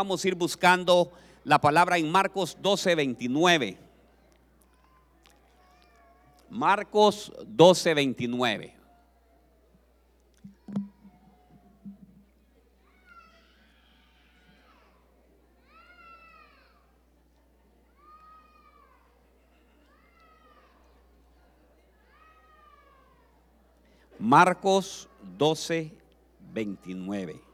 Vamos a ir buscando la palabra en Marcos 12, 29. Marcos 12, 29. Marcos 12, 29.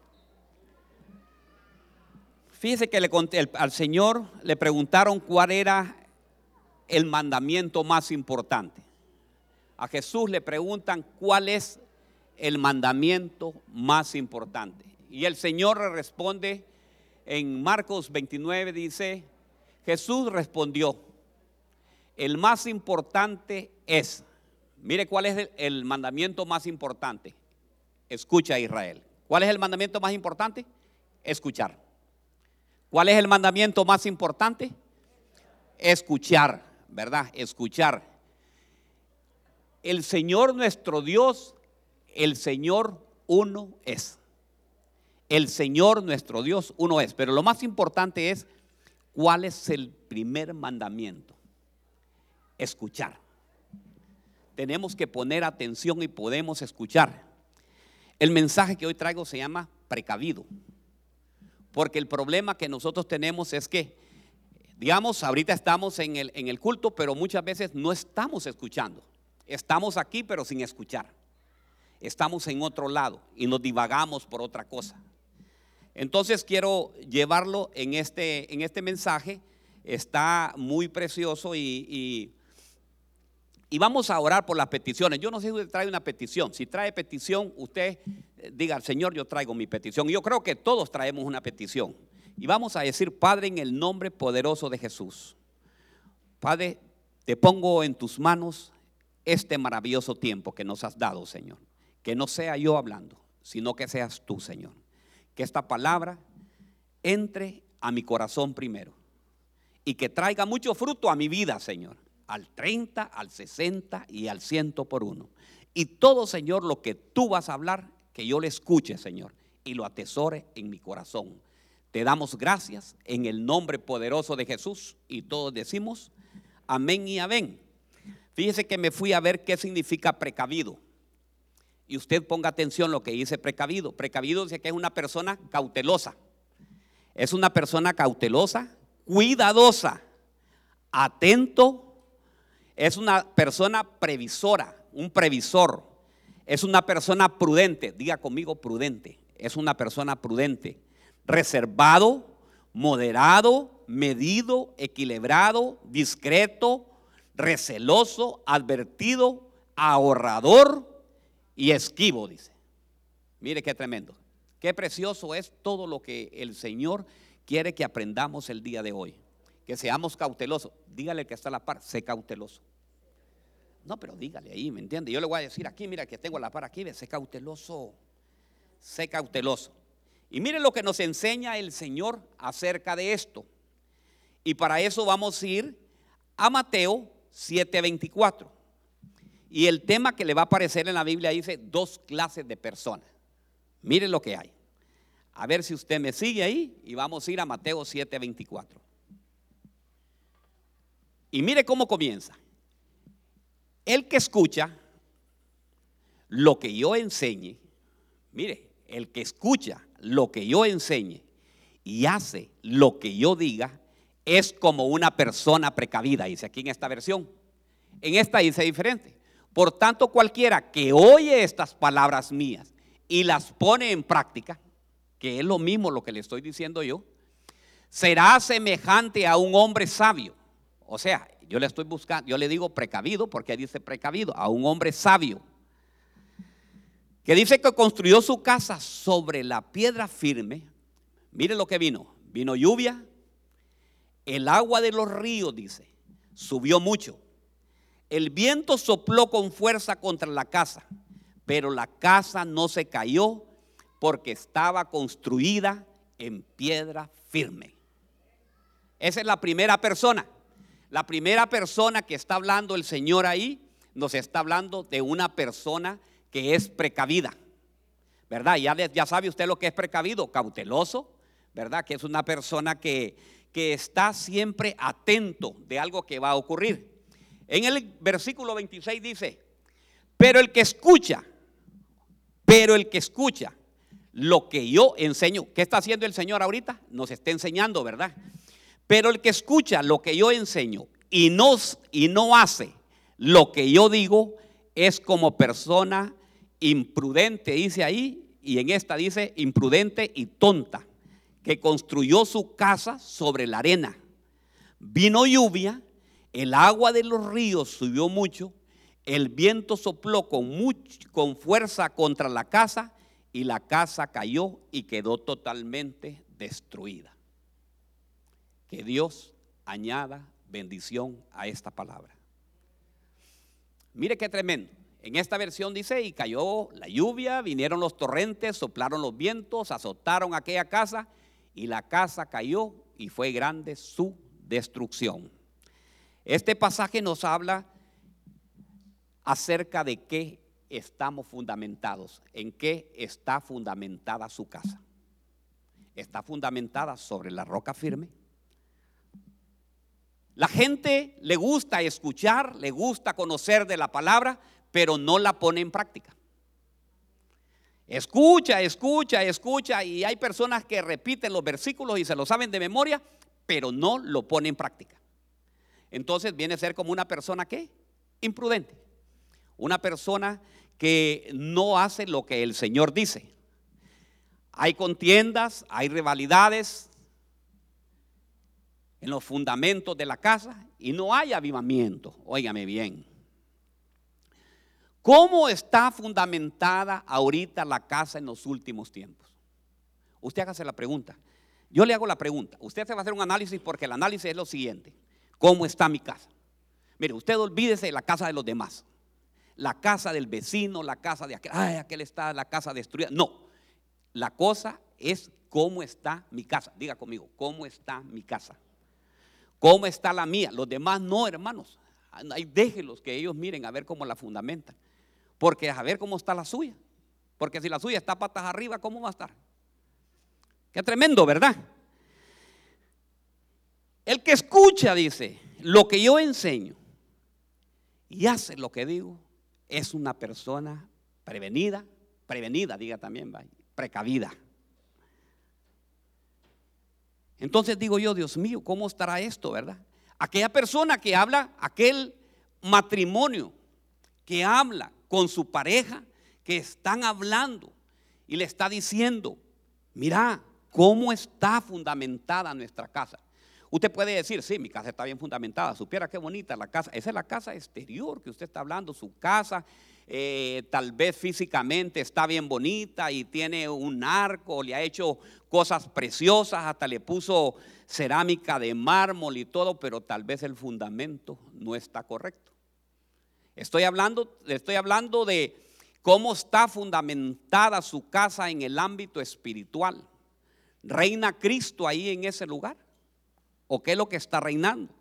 Fíjese que le al Señor le preguntaron cuál era el mandamiento más importante. A Jesús le preguntan cuál es el mandamiento más importante. Y el Señor le responde en Marcos 29, dice, Jesús respondió, el más importante es, mire cuál es el, el mandamiento más importante. Escucha Israel. ¿Cuál es el mandamiento más importante? Escuchar. ¿Cuál es el mandamiento más importante? Escuchar, ¿verdad? Escuchar. El Señor nuestro Dios, el Señor uno es. El Señor nuestro Dios uno es. Pero lo más importante es cuál es el primer mandamiento. Escuchar. Tenemos que poner atención y podemos escuchar. El mensaje que hoy traigo se llama precavido. Porque el problema que nosotros tenemos es que, digamos, ahorita estamos en el, en el culto, pero muchas veces no estamos escuchando. Estamos aquí, pero sin escuchar. Estamos en otro lado y nos divagamos por otra cosa. Entonces quiero llevarlo en este, en este mensaje. Está muy precioso y, y, y, vamos a orar por las peticiones. Yo no sé si usted trae una petición. Si trae petición, usted diga al Señor, yo traigo mi petición. Yo creo que todos traemos una petición. Y vamos a decir, Padre, en el nombre poderoso de Jesús. Padre, te pongo en tus manos este maravilloso tiempo que nos has dado, Señor. Que no sea yo hablando, sino que seas tú, Señor. Que esta palabra entre a mi corazón primero y que traiga mucho fruto a mi vida, Señor. Al 30, al 60 y al 100 por uno. Y todo, Señor, lo que tú vas a hablar, que yo le escuche, Señor, y lo atesore en mi corazón. Te damos gracias en el nombre poderoso de Jesús y todos decimos amén y amén. Fíjese que me fui a ver qué significa precavido. Y usted ponga atención lo que dice precavido. Precavido dice que es una persona cautelosa. Es una persona cautelosa, cuidadosa, atento. Es una persona previsora, un previsor es una persona prudente, diga conmigo prudente, es una persona prudente, reservado, moderado, medido, equilibrado, discreto, receloso, advertido, ahorrador y esquivo, dice. Mire qué tremendo, qué precioso es todo lo que el Señor quiere que aprendamos el día de hoy. Que seamos cautelosos. Dígale que está a la par, sé cauteloso. No, pero dígale ahí, ¿me entiende? Yo le voy a decir aquí, mira que tengo la par aquí, sé cauteloso, sé cauteloso. Y mire lo que nos enseña el Señor acerca de esto. Y para eso vamos a ir a Mateo 7:24. Y el tema que le va a aparecer en la Biblia dice dos clases de personas. Mire lo que hay. A ver si usted me sigue ahí y vamos a ir a Mateo 7:24. Y mire cómo comienza. El que escucha lo que yo enseñe, mire, el que escucha lo que yo enseñe y hace lo que yo diga, es como una persona precavida, dice aquí en esta versión. En esta dice diferente. Por tanto, cualquiera que oye estas palabras mías y las pone en práctica, que es lo mismo lo que le estoy diciendo yo, será semejante a un hombre sabio. O sea, yo le estoy buscando, yo le digo precavido porque dice precavido, a un hombre sabio. Que dice que construyó su casa sobre la piedra firme. Mire lo que vino. Vino lluvia. El agua de los ríos, dice, subió mucho. El viento sopló con fuerza contra la casa, pero la casa no se cayó porque estaba construida en piedra firme. Esa es la primera persona. La primera persona que está hablando el Señor ahí, nos está hablando de una persona que es precavida. ¿Verdad? Ya, sabe usted lo que es precavido, cauteloso, ¿verdad? Que es una persona que, que está siempre atento de algo que va a ocurrir. En el versículo 26 dice, pero el que escucha, pero el que escucha lo que yo enseño, ¿qué está haciendo el Señor ahorita? Nos está enseñando, ¿verdad? Pero el que escucha lo que yo enseño y no, y no hace lo que yo digo, es como persona imprudente, dice ahí, y en esta dice imprudente y tonta, que construyó su casa sobre la arena. Vino lluvia, el agua de los ríos subió mucho, el viento sopló con, con fuerza contra la casa y la casa cayó y quedó totalmente destruida. Que Dios añada bendición a esta palabra. Mire qué tremendo. En esta versión dice, y cayó la lluvia, vinieron los torrentes, soplaron los vientos, azotaron aquella casa, y la casa cayó y fue grande su destrucción. Este pasaje nos habla acerca de qué estamos fundamentados, en qué está fundamentada su casa. Está fundamentada sobre la roca firme. La gente le gusta escuchar, le gusta conocer de la palabra, pero no la pone en práctica. Escucha, escucha, escucha, y hay personas que repiten los versículos y se lo saben de memoria, pero no lo ponen en práctica. Entonces viene a ser como una persona que imprudente, una persona que no hace lo que el Señor dice. Hay contiendas, hay rivalidades en los fundamentos de la casa y no hay avivamiento. Óigame bien. ¿Cómo está fundamentada ahorita la casa en los últimos tiempos? Usted hágase la pregunta. Yo le hago la pregunta. Usted se va a hacer un análisis porque el análisis es lo siguiente. ¿Cómo está mi casa? Mire, usted olvídese de la casa de los demás. La casa del vecino, la casa de aquel. Ay, aquel está la casa destruida. No. La cosa es cómo está mi casa. Diga conmigo, ¿cómo está mi casa? ¿Cómo está la mía? Los demás no, hermanos. Déjelos que ellos miren a ver cómo la fundamentan. Porque a ver cómo está la suya. Porque si la suya está patas arriba, ¿cómo va a estar? Qué tremendo, ¿verdad? El que escucha, dice, lo que yo enseño y hace lo que digo, es una persona prevenida, prevenida, diga también, precavida. Entonces digo yo, Dios mío, ¿cómo estará esto, verdad? Aquella persona que habla, aquel matrimonio que habla con su pareja que están hablando y le está diciendo, mira, ¿cómo está fundamentada nuestra casa? Usted puede decir, sí, mi casa está bien fundamentada, supiera qué bonita la casa. Esa es la casa exterior que usted está hablando, su casa. Eh, tal vez físicamente está bien bonita y tiene un arco, le ha hecho cosas preciosas, hasta le puso cerámica de mármol y todo, pero tal vez el fundamento no está correcto. Estoy hablando, estoy hablando de cómo está fundamentada su casa en el ámbito espiritual. ¿Reina Cristo ahí en ese lugar? ¿O qué es lo que está reinando?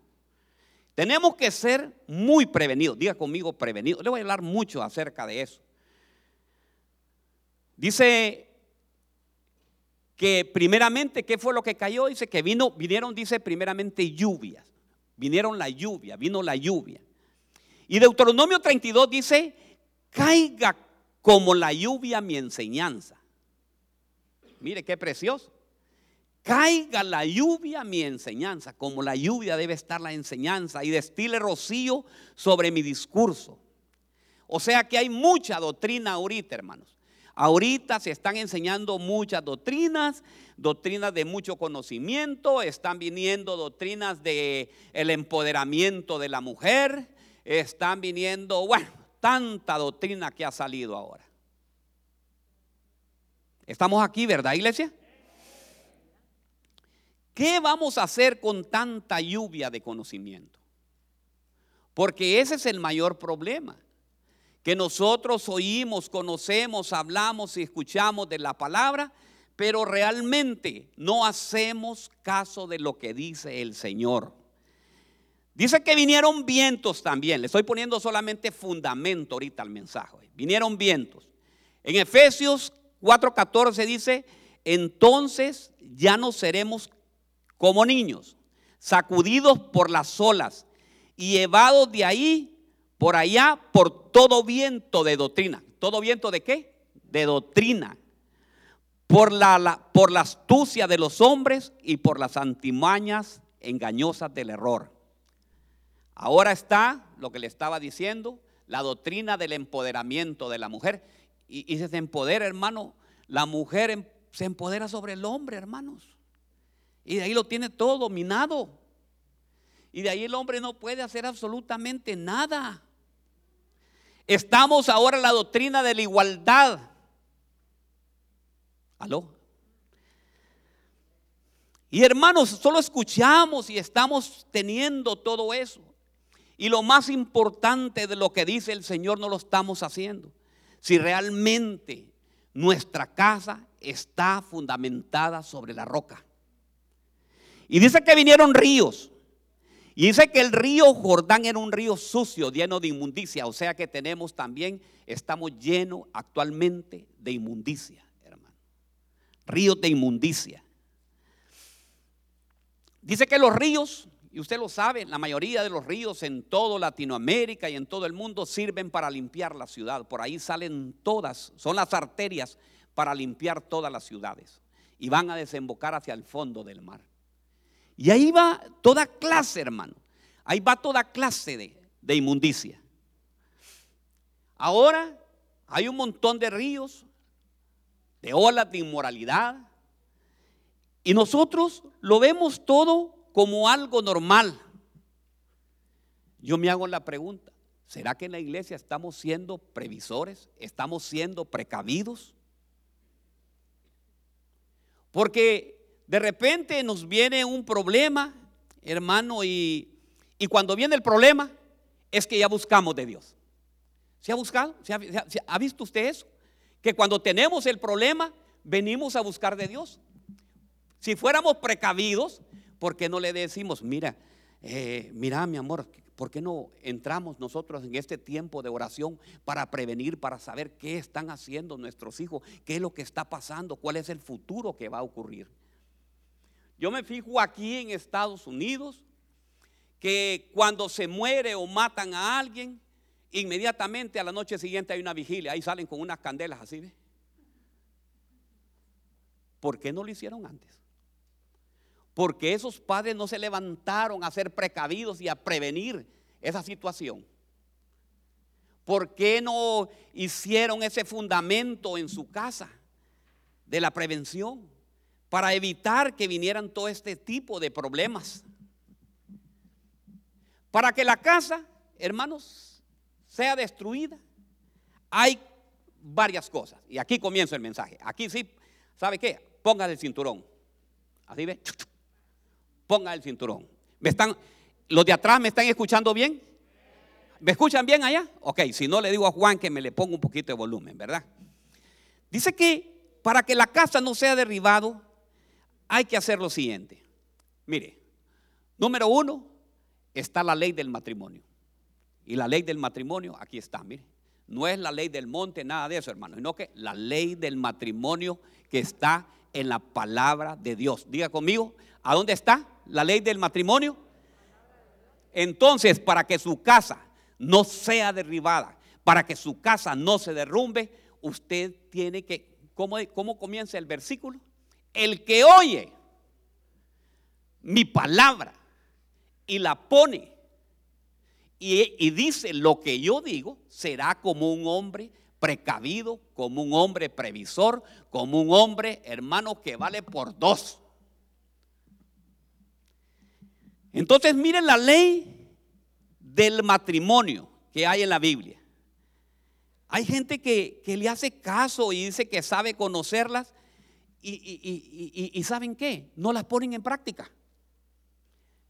Tenemos que ser muy prevenidos. Diga conmigo prevenidos. Le voy a hablar mucho acerca de eso. Dice que primeramente, ¿qué fue lo que cayó? Dice que vino, vinieron, dice primeramente lluvias. Vinieron la lluvia, vino la lluvia. Y Deuteronomio 32 dice, caiga como la lluvia mi enseñanza. Mire qué precioso. Caiga la lluvia mi enseñanza, como la lluvia debe estar la enseñanza, y destile rocío sobre mi discurso. O sea que hay mucha doctrina ahorita, hermanos. Ahorita se están enseñando muchas doctrinas, doctrinas de mucho conocimiento, están viniendo doctrinas de el empoderamiento de la mujer, están viniendo, bueno, tanta doctrina que ha salido ahora. Estamos aquí, ¿verdad, iglesia? ¿Qué vamos a hacer con tanta lluvia de conocimiento? Porque ese es el mayor problema. Que nosotros oímos, conocemos, hablamos y escuchamos de la palabra, pero realmente no hacemos caso de lo que dice el Señor. Dice que vinieron vientos también. Le estoy poniendo solamente fundamento ahorita al mensaje. Vinieron vientos. En Efesios 4:14 dice, entonces ya no seremos como niños, sacudidos por las olas y llevados de ahí por allá por todo viento de doctrina. ¿Todo viento de qué? De doctrina. Por la, por la astucia de los hombres y por las antimañas engañosas del error. Ahora está lo que le estaba diciendo, la doctrina del empoderamiento de la mujer. Y, y se empodera, hermano, la mujer em, se empodera sobre el hombre, hermanos. Y de ahí lo tiene todo dominado. Y de ahí el hombre no puede hacer absolutamente nada. Estamos ahora en la doctrina de la igualdad. ¿Aló? Y hermanos, solo escuchamos y estamos teniendo todo eso. Y lo más importante de lo que dice el Señor no lo estamos haciendo. Si realmente nuestra casa está fundamentada sobre la roca. Y dice que vinieron ríos. Y dice que el río Jordán era un río sucio, lleno de inmundicia. O sea que tenemos también, estamos llenos actualmente de inmundicia, hermano. Ríos de inmundicia. Dice que los ríos, y usted lo sabe, la mayoría de los ríos en toda Latinoamérica y en todo el mundo sirven para limpiar la ciudad. Por ahí salen todas, son las arterias para limpiar todas las ciudades. Y van a desembocar hacia el fondo del mar. Y ahí va toda clase, hermano. Ahí va toda clase de, inmundicia. Ahora hay un montón de ríos, de olas de inmoralidad. Y nosotros lo vemos todo como algo normal. Yo me hago la pregunta, ¿será que en la iglesia estamos siendo previsores? ¿Estamos siendo precavidos? Porque de repente nos viene un problema, hermano, y, cuando viene el problema es que ya buscamos de Dios. ¿Se ha buscado? ¿Se ha, ha, visto usted eso? Que cuando tenemos el problema, venimos a buscar de Dios. Si fuéramos precavidos, ¿por qué no le decimos, mira, eh, mira mi amor, ¿por qué no entramos nosotros en este tiempo de oración para prevenir, para saber qué están haciendo nuestros hijos, qué es lo que está pasando, cuál es el futuro que va a ocurrir? Yo me fijo aquí en Estados Unidos que cuando se muere o matan a alguien, inmediatamente a la noche siguiente hay una vigilia. Ahí salen con unas candelas así. ¿ve? ¿Por qué no lo hicieron antes? Porque esos padres no se levantaron a ser precavidos y a prevenir esa situación. ¿Por qué no hicieron ese fundamento en su casa de la prevención? Para evitar que vinieran todo este tipo de problemas. Para que la casa, hermanos, sea destruida, hay varias cosas. Y aquí comienza el mensaje. Aquí sí, ¿sabe qué? Ponga el cinturón. Así ve. Ponga el cinturón. ¿Me están, los de atrás me están escuchando bien? ¿Me escuchan bien allá? Ok, si no le digo a Juan que me le ponga un poquito de volumen, ¿verdad? Dice que para que la casa no sea derribado, hay que hacer lo siguiente. Mire, número uno, está la ley del matrimonio. Y la ley del matrimonio, aquí está, mire. No es la ley del monte, nada de eso, hermano, sino que la ley del matrimonio que está en la palabra de Dios. Diga conmigo, ¿a dónde está la ley del matrimonio? Entonces, para que su casa no sea derribada, para que su casa no se derrumbe, usted tiene que, ¿cómo, cómo comienza el versículo? El que oye mi palabra y la pone y, dice lo que yo digo, será como un hombre precavido, como un hombre previsor, como un hombre, hermano, que vale por dos. Entonces miren la ley del matrimonio que hay en la Biblia. Hay gente que, le hace caso y dice que sabe conocerlas, y, ¿saben qué? No las ponen en práctica.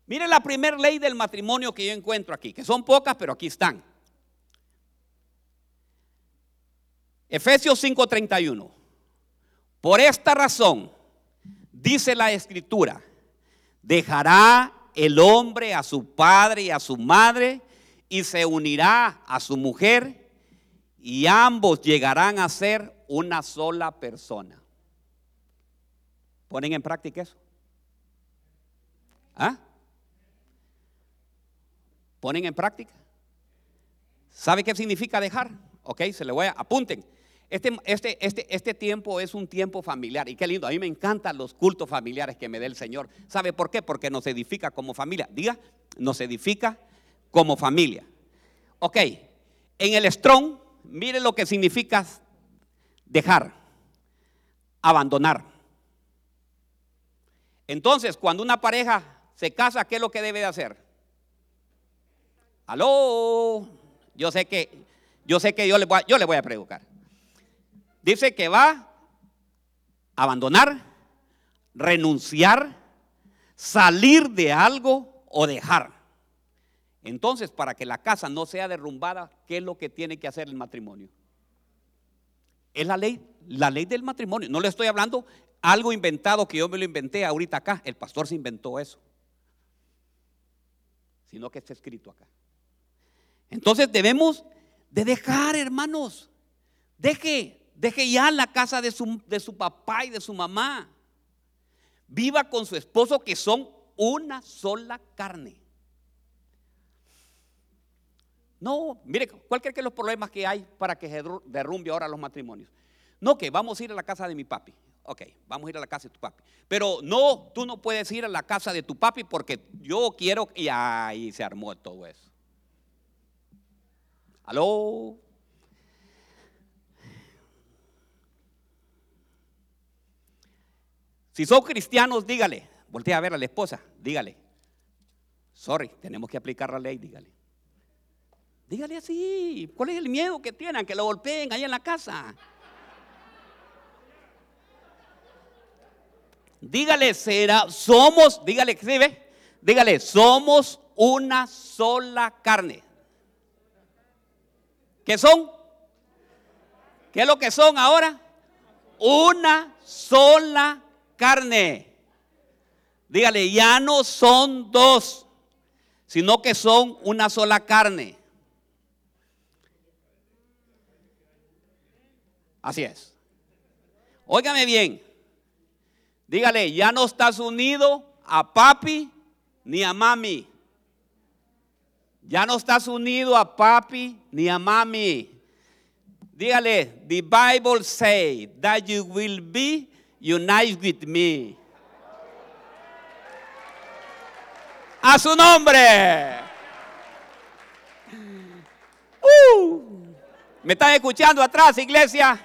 Miren la primera ley del matrimonio que yo encuentro aquí, que son pocas, pero aquí están. Efesios 5:31. Por esta razón, dice la escritura, dejará el hombre a su padre y a su madre y se unirá a su mujer y ambos llegarán a ser una sola persona. ¿Ponen en práctica eso? ¿Ah? ¿Ponen en práctica? ¿Sabe qué significa dejar? Ok, se le voy a apunten. Este, este, este, este tiempo es un tiempo familiar y qué lindo. A mí me encantan los cultos familiares que me dé el Señor. ¿Sabe por qué? Porque nos edifica como familia. Diga, nos edifica como familia. Ok, en el strong, mire lo que significa dejar, abandonar. Entonces, cuando una pareja se casa, ¿qué es lo que debe de hacer? Aló, yo sé que yo sé que yo le voy a, yo le voy a predicar. Dice que va a abandonar, renunciar, salir de algo o dejar. Entonces, para que la casa no sea derrumbada, ¿qué es lo que tiene que hacer el matrimonio? Es la ley, la ley del matrimonio. No le estoy hablando algo inventado que yo me lo inventé ahorita acá. El pastor se inventó eso. Sino que está escrito acá. Entonces debemos de dejar, hermanos. Deje, deje ya la casa de su, de su papá y de su mamá. Viva con su esposo que son una sola carne. No, mire, ¿cuál cree que los problemas que hay para que se derrumbe ahora los matrimonios? No, que vamos a ir a la casa de mi papi. Ok, vamos a ir a la casa de tu papi. Pero no, tú no puedes ir a la casa de tu papi porque yo quiero. Y ahí se armó todo eso. ¿Aló? Si son cristianos, dígale. Voltea a ver a la esposa, dígale. Sorry, tenemos que aplicar la ley, dígale. Dígale así. ¿Cuál es el miedo que tienen? Que lo golpeen ahí en la casa. Dígale, será, somos, dígale, ¿sí Dígale, somos una sola carne. ¿Qué son? ¿Qué es lo que son ahora? Una sola carne. Dígale, ya no son dos, sino que son una sola carne. Así es. Óigame bien. Dígale, ya no estás unido a papi ni a mami. Ya no estás unido a papi ni a mami. Dígale, the Bible say that you will be united with me. A su nombre. Uh. ¿Me están escuchando atrás, iglesia?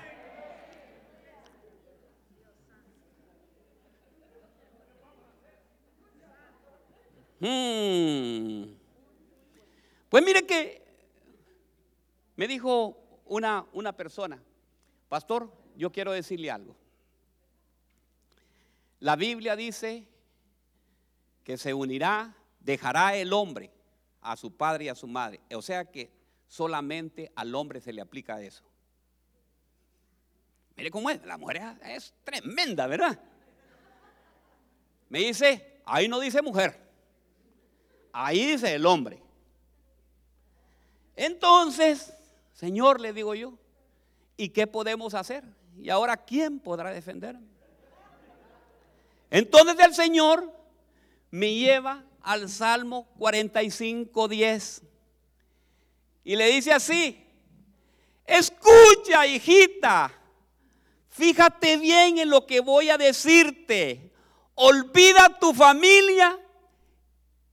Hmm. Pues mire que me dijo una, una persona, pastor, yo quiero decirle algo. La Biblia dice que se unirá, dejará el hombre a su padre y a su madre. O sea que solamente al hombre se le aplica eso. Mire cómo es, la mujer es tremenda, ¿verdad? Me dice, ahí no dice mujer, ahí dice el hombre. Entonces, Señor, le digo yo, ¿y qué podemos hacer? Y ahora, ¿quién podrá defenderme? Entonces el Señor me lleva al Salmo 45, 10 y le dice así, escucha hijita, fíjate bien en lo que voy a decirte, olvida tu familia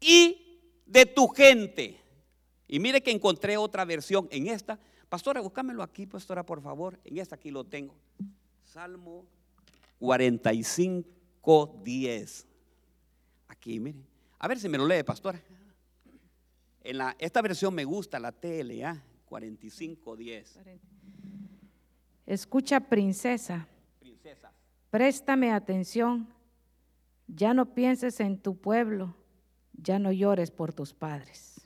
y de tu gente. Y mire que encontré otra versión en esta. Pastora, búscamelo aquí, pastora, por favor. En esta aquí lo tengo. Salmo 45, 10. Aquí, mire. A ver si me lo lee, pastora. En la, esta versión me gusta, la TLA 45, 10. Escucha, princesa. Princesa. Préstame atención. Ya no pienses en tu pueblo. Ya no llores por tus padres.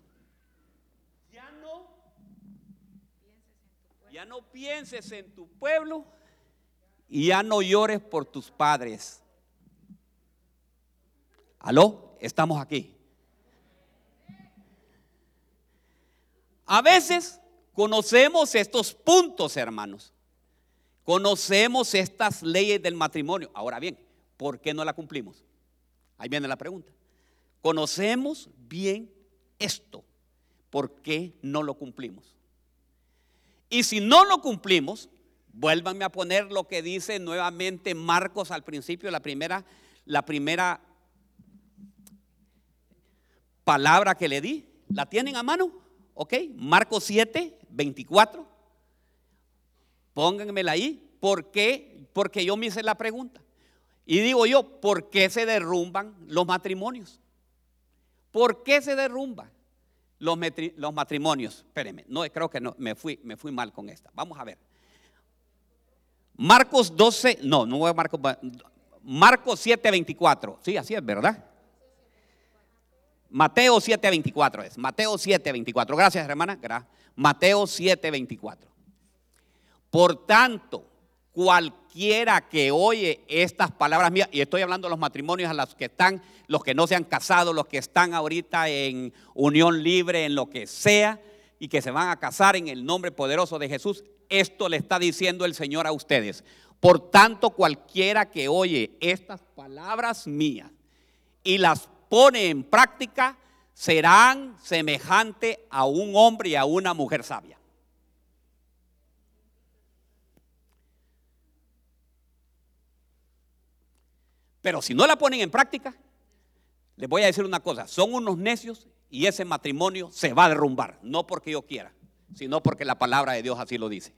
Ya no pienses en tu pueblo y ya no llores por tus padres. ¿Aló? Estamos aquí. A veces conocemos estos puntos, hermanos. Conocemos estas leyes del matrimonio. Ahora bien, ¿por qué no la cumplimos? Ahí viene la pregunta. Conocemos bien esto, ¿por qué no lo cumplimos? Y si no lo cumplimos, vuélvanme a poner lo que dice nuevamente Marcos al principio, la primera, la primera palabra que le di. ¿La tienen a mano? ¿Ok? Marcos 7, 24. Pónganmela ahí. ¿Por qué? Porque yo me hice la pregunta. Y digo yo, ¿por qué se derrumban los matrimonios? ¿Por qué se derrumban los, los matrimonios? Espérenme, no, creo que no, me fui, me fui mal con esta. Vamos a ver. Marcos 12, no, no voy a Marcos, Marcos 7, 24. Sí, así es, ¿verdad? Mateo 7, 24 es. Mateo 7, 24. Gracias, hermana. Mateo 7, 24. Por tanto, cualquiera que oye estas palabras mías, y estoy hablando de los matrimonios a los que están, los que no se han casado, los que están ahorita en unión libre, en lo que sea, y que se van a casar en el nombre poderoso de Jesús, esto le está diciendo el Señor a ustedes. Por tanto, cualquiera que oye estas palabras mías y las pone en práctica, serán semejante a un hombre y a una mujer sabia. Pero si no la ponen en práctica, les voy a decir una cosa, son unos necios y ese matrimonio se va a derrumbar, no porque yo quiera, sino porque la palabra de Dios así lo dice.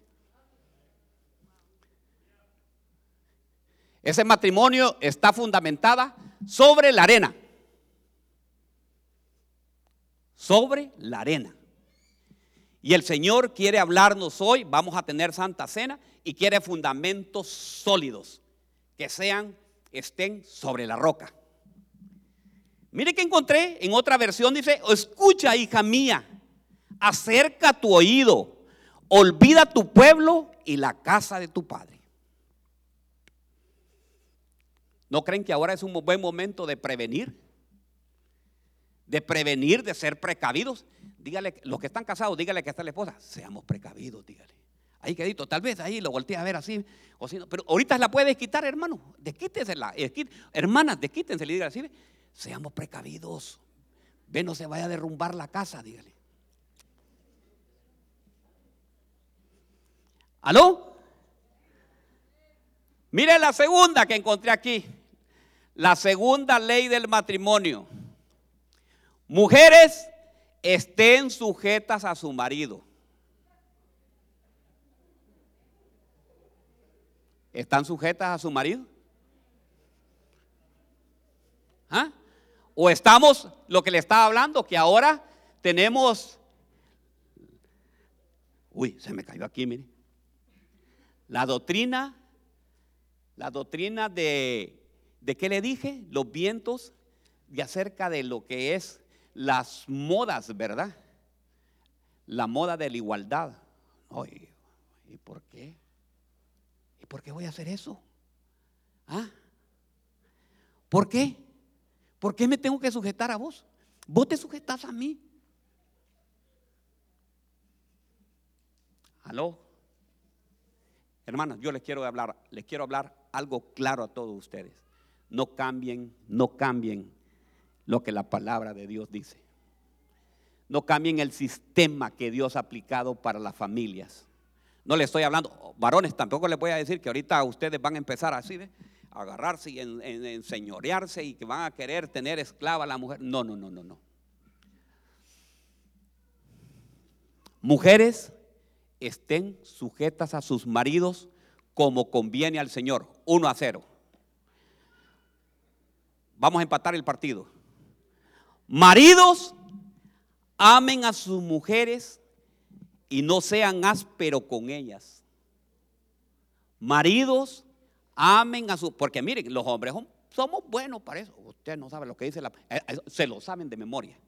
Ese matrimonio está fundamentada sobre la arena. Sobre la arena. Y el Señor quiere hablarnos hoy, vamos a tener Santa Cena y quiere fundamentos sólidos que sean estén sobre la roca. Mire que encontré en otra versión, dice, escucha hija mía, acerca tu oído, olvida tu pueblo y la casa de tu padre. ¿No creen que ahora es un buen momento de prevenir? De prevenir, de ser precavidos. Dígale, los que están casados, dígale que está la esposa, seamos precavidos, dígale. Ahí quedito, tal vez ahí lo volteé a ver así, o si pero ahorita la puedes quitar, hermano, desquítensela. Hermanas, desquítensela y dígale así, seamos precavidos. Ve, no se vaya a derrumbar la casa, dígale. ¿Aló? Mire la segunda que encontré aquí. La segunda ley del matrimonio. Mujeres estén sujetas a su marido. ¿Están sujetas a su marido? ¿Ah? ¿O estamos, lo que le estaba hablando, que ahora tenemos... Uy, se me cayó aquí, mire. La doctrina, la doctrina de, ¿de qué le dije? Los vientos y acerca de lo que es las modas, ¿verdad? La moda de la igualdad. Oye, ¿y por qué? Por qué voy a hacer eso? ¿Ah? ¿Por qué? ¿Por qué me tengo que sujetar a vos? Vos te sujetas a mí. ¿Aló? Hermanos, yo les quiero hablar, les quiero hablar algo claro a todos ustedes. No cambien, no cambien lo que la palabra de Dios dice. No cambien el sistema que Dios ha aplicado para las familias. No le estoy hablando, varones, tampoco les voy a decir que ahorita ustedes van a empezar así, ¿ve? a agarrarse y en, enseñorearse y que van a querer tener esclava a la mujer. No, no, no, no, no. Mujeres estén sujetas a sus maridos como conviene al Señor, uno a cero. Vamos a empatar el partido. Maridos, amen a sus mujeres y no sean ásperos con ellas. Maridos, amen a sus, porque miren, los hombres somos buenos para eso. Usted no sabe lo que dice la, eh, eh, se lo saben de memoria.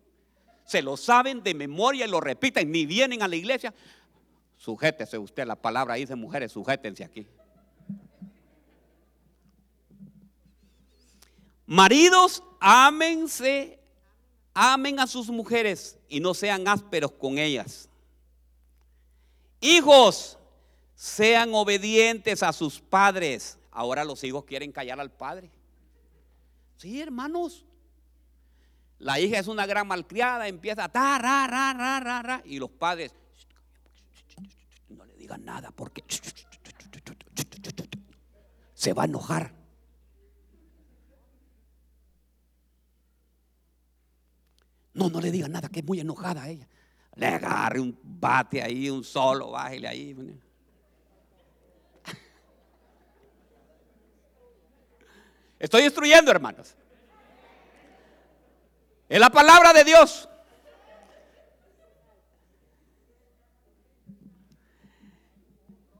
Se lo saben de memoria y lo repiten, ni vienen a la iglesia. Sujétese usted, la palabra dice mujeres, sujétense aquí. Maridos, ámense, amen a sus mujeres y no sean ásperos con ellas. Hijos, sean obedientes a sus padres. Ahora los hijos quieren callar al padre. Sí, hermanos. La hija es una gran malcriada, empieza a ta, ra, ra, ra, ra, y los padres no le digan nada porque se va a enojar. No, no le digan nada, que es muy enojada ella. Le agarre un bate ahí, un solo, bájele ahí. Estoy instruyendo, hermanos. Es la palabra de Dios.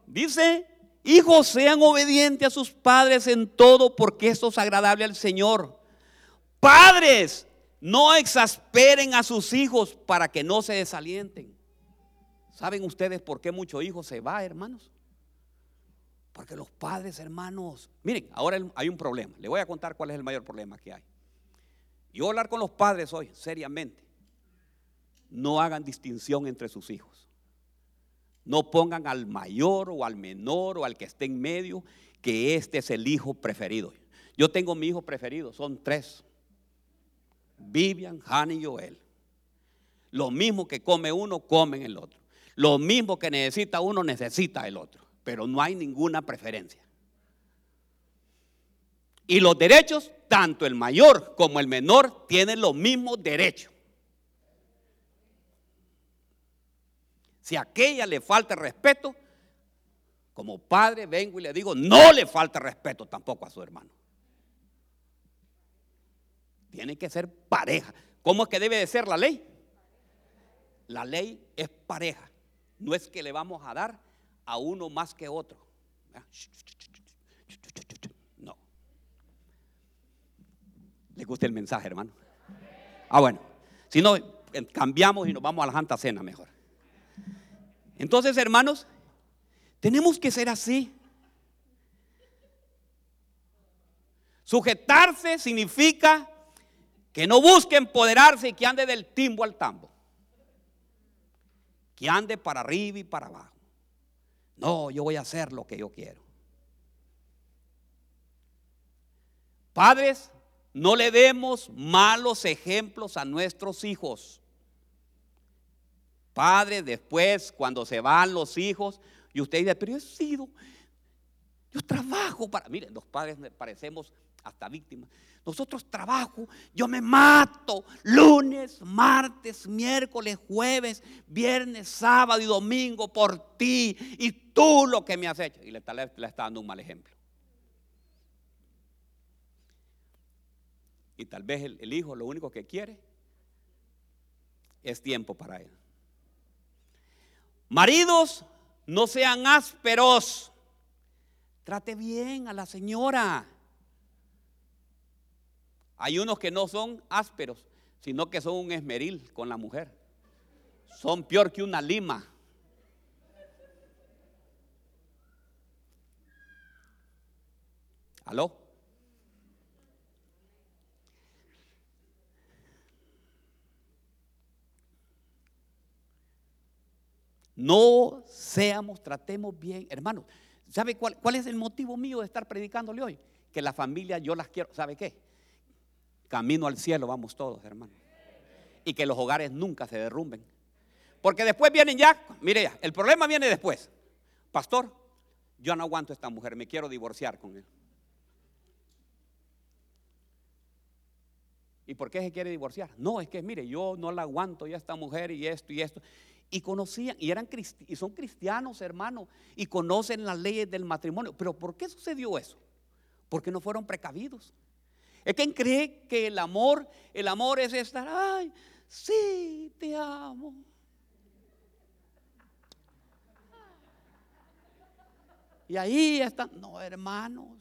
Dice, hijos sean obedientes a sus padres en todo porque esto es agradable al Señor. Padres, no exasperen a sus hijos para que no se desalienten. ¿Saben ustedes por qué muchos hijos se va, hermanos? Porque los padres, hermanos, miren, ahora hay un problema. Le voy a contar cuál es el mayor problema que hay. Yo hablar con los padres hoy, seriamente. No hagan distinción entre sus hijos. No pongan al mayor o al menor o al que esté en medio que este es el hijo preferido. Yo tengo mi hijo preferido, son tres. Vivian, Hannah y Joel. Lo mismo que come uno, comen el otro. Lo mismo que necesita uno, necesita el otro. Pero no hay ninguna preferencia. Y los derechos, tanto el mayor como el menor, tienen los mismos derechos. Si a aquella le falta respeto, como padre vengo y le digo, no le falta respeto tampoco a su hermano. Tiene que ser pareja. ¿Cómo es que debe de ser la ley? La ley es pareja. No es que le vamos a dar a uno más que otro. ¿Le gusta el mensaje, hermano? Ah, bueno. Si no, cambiamos y nos vamos a la Santa Cena mejor. Entonces, hermanos, tenemos que ser así. Sujetarse significa que no busque empoderarse y que ande del timbo al tambo. Que ande para arriba y para abajo. No, yo voy a hacer lo que yo quiero. Padres, no le demos malos ejemplos a nuestros hijos. Padre, después, cuando se van los hijos, y usted dice, pero yo he sido, yo trabajo para. Miren, los padres parecemos hasta víctimas. Nosotros trabajo, yo me mato lunes, martes, miércoles, jueves, viernes, sábado y domingo por ti y tú lo que me has hecho. Y le está, dando un mal ejemplo. Y tal vez el, hijo lo único que quiere es tiempo para él. Maridos, no sean ásperos. Trate bien a la señora. Hay unos que no son ásperos, sino que son un esmeril con la mujer. Son peor que una lima. ¿Aló? No seamos, tratemos bien. Hermanos, ¿sabe cuál, cuál, es el motivo mío de estar predicándole hoy? Que la familia yo las quiero. ¿Sabe qué? Camino al cielo vamos todos, hermanos. Y que los hogares nunca se derrumben. Porque después vienen ya, mire ya, el problema viene después. Pastor, yo no aguanto a esta mujer, me quiero divorciar con él. ¿Y por qué se quiere divorciar? No, es que mire, yo no la aguanto ya esta mujer y esto y esto y conocían, y, eran y son cristianos, hermanos, y conocen las leyes del matrimonio. Pero ¿por qué sucedió eso? Porque no fueron precavidos. Es quien cree que el amor, el amor es estar, ay, sí, te amo. Y ahí están, no, hermanos,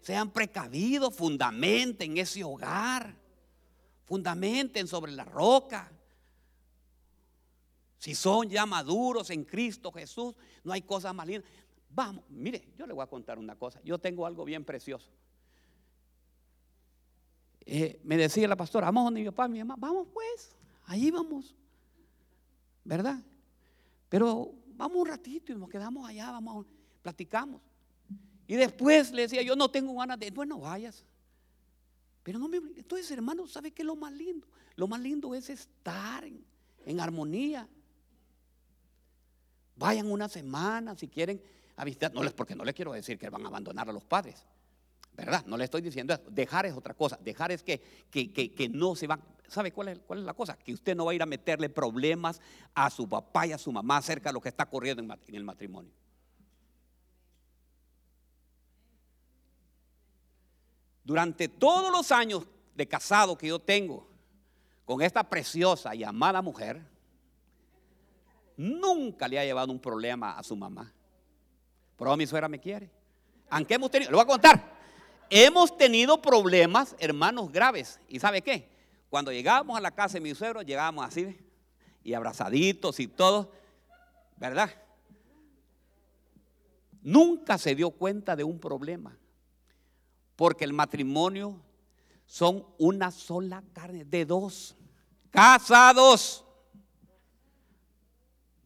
sean precavidos, fundamenten ese hogar, fundamenten sobre la roca. Si son ya maduros en Cristo Jesús, no hay cosa más linda. Vamos, mire, yo le voy a contar una cosa. Yo tengo algo bien precioso. Eh, me decía la pastora, vamos donde mi papá y mi mamá, vamos pues, ahí vamos, ¿verdad? Pero vamos un ratito y nos quedamos allá, vamos, platicamos. Y después le decía, yo no tengo ganas de, bueno, vayas. Pero no me entonces, hermano, ¿sabe qué es lo más lindo? Lo más lindo es estar en, en armonía. Vayan una semana si quieren a visitar. No les, porque no les quiero decir que van a abandonar a los padres. ¿Verdad? No le estoy diciendo eso. Dejar es otra cosa. Dejar es que, que, que, no se van. ¿Sabe cuál es, cuál es la cosa? Que usted no va a ir a meterle problemas a su papá y a su mamá acerca de lo que está ocurriendo en el matrimonio. Durante todos los años de casado que yo tengo con esta preciosa y amada mujer, nunca le ha llevado un problema a su mamá. Pero mi suegra me quiere. Aunque hemos tenido, le voy a contar, hemos tenido problemas, hermanos, graves. ¿Y sabe qué? Cuando llegábamos a la casa de mi suegro, llegábamos así y abrazaditos y todo, ¿verdad? Nunca se dio cuenta de un problema. Porque el matrimonio son una sola carne de dos, casados.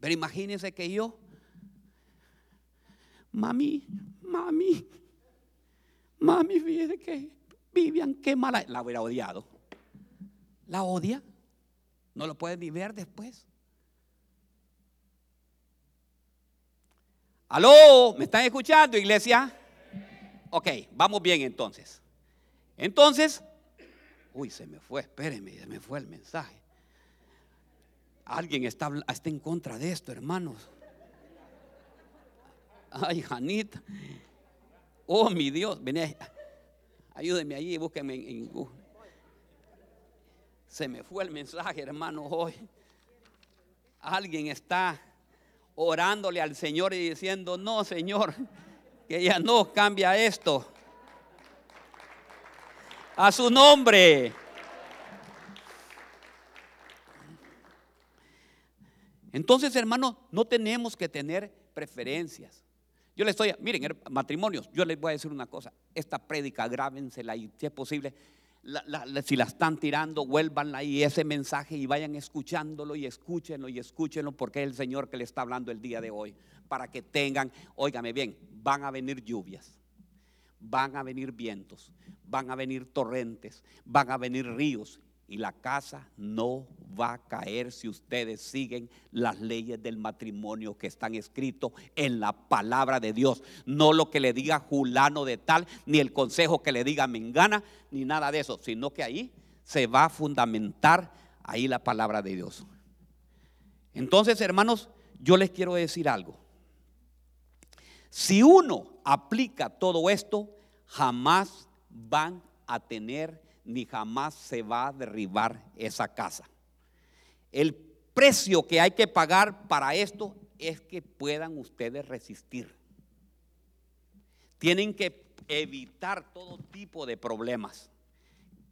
Pero imagínense que yo, mami, mami, mami, fíjese que Vivian, qué mala, la hubiera odiado. ¿La odia? ¿No lo puede ni ver después? ¿Aló? ¿Me están escuchando, iglesia? Ok, vamos bien entonces. Entonces, uy, se me fue, espéreme, se me fue el mensaje. Alguien está, está en contra de esto, hermanos. Ay, Janita. Oh, mi Dios, vení, ayúdenme allí, búsquenme en, en Google. Se me fue el mensaje, hermano, hoy. Alguien está orándole al Señor y diciendo, no, Señor, que ya no cambia esto. A su nombre. Entonces, hermano, no tenemos que tener preferencias. Yo le estoy, miren, matrimonios, yo les voy a decir una cosa. Esta prédica, grábensela y si es posible, si la están tirando, vuelvan ahí ese mensaje y vayan escuchándolo y escúchenlo y escúchenlo porque es el Señor que le está hablando el día de hoy. Para que tengan, óigame bien, van a venir lluvias, van a venir vientos, van a venir torrentes, van a venir ríos y la casa no va a caer si ustedes siguen las leyes del matrimonio que están escritos en la palabra de Dios. No lo que le diga Julano de tal, ni el consejo que le diga Mengana, ni nada de eso, sino que ahí se va a fundamentar ahí la palabra de Dios. Entonces, hermanos, yo les quiero decir algo. Si uno aplica todo esto, jamás van a tener ni jamás se va a derribar esa casa. El precio que hay que pagar para esto es que puedan ustedes resistir. Tienen que evitar todo tipo de problemas.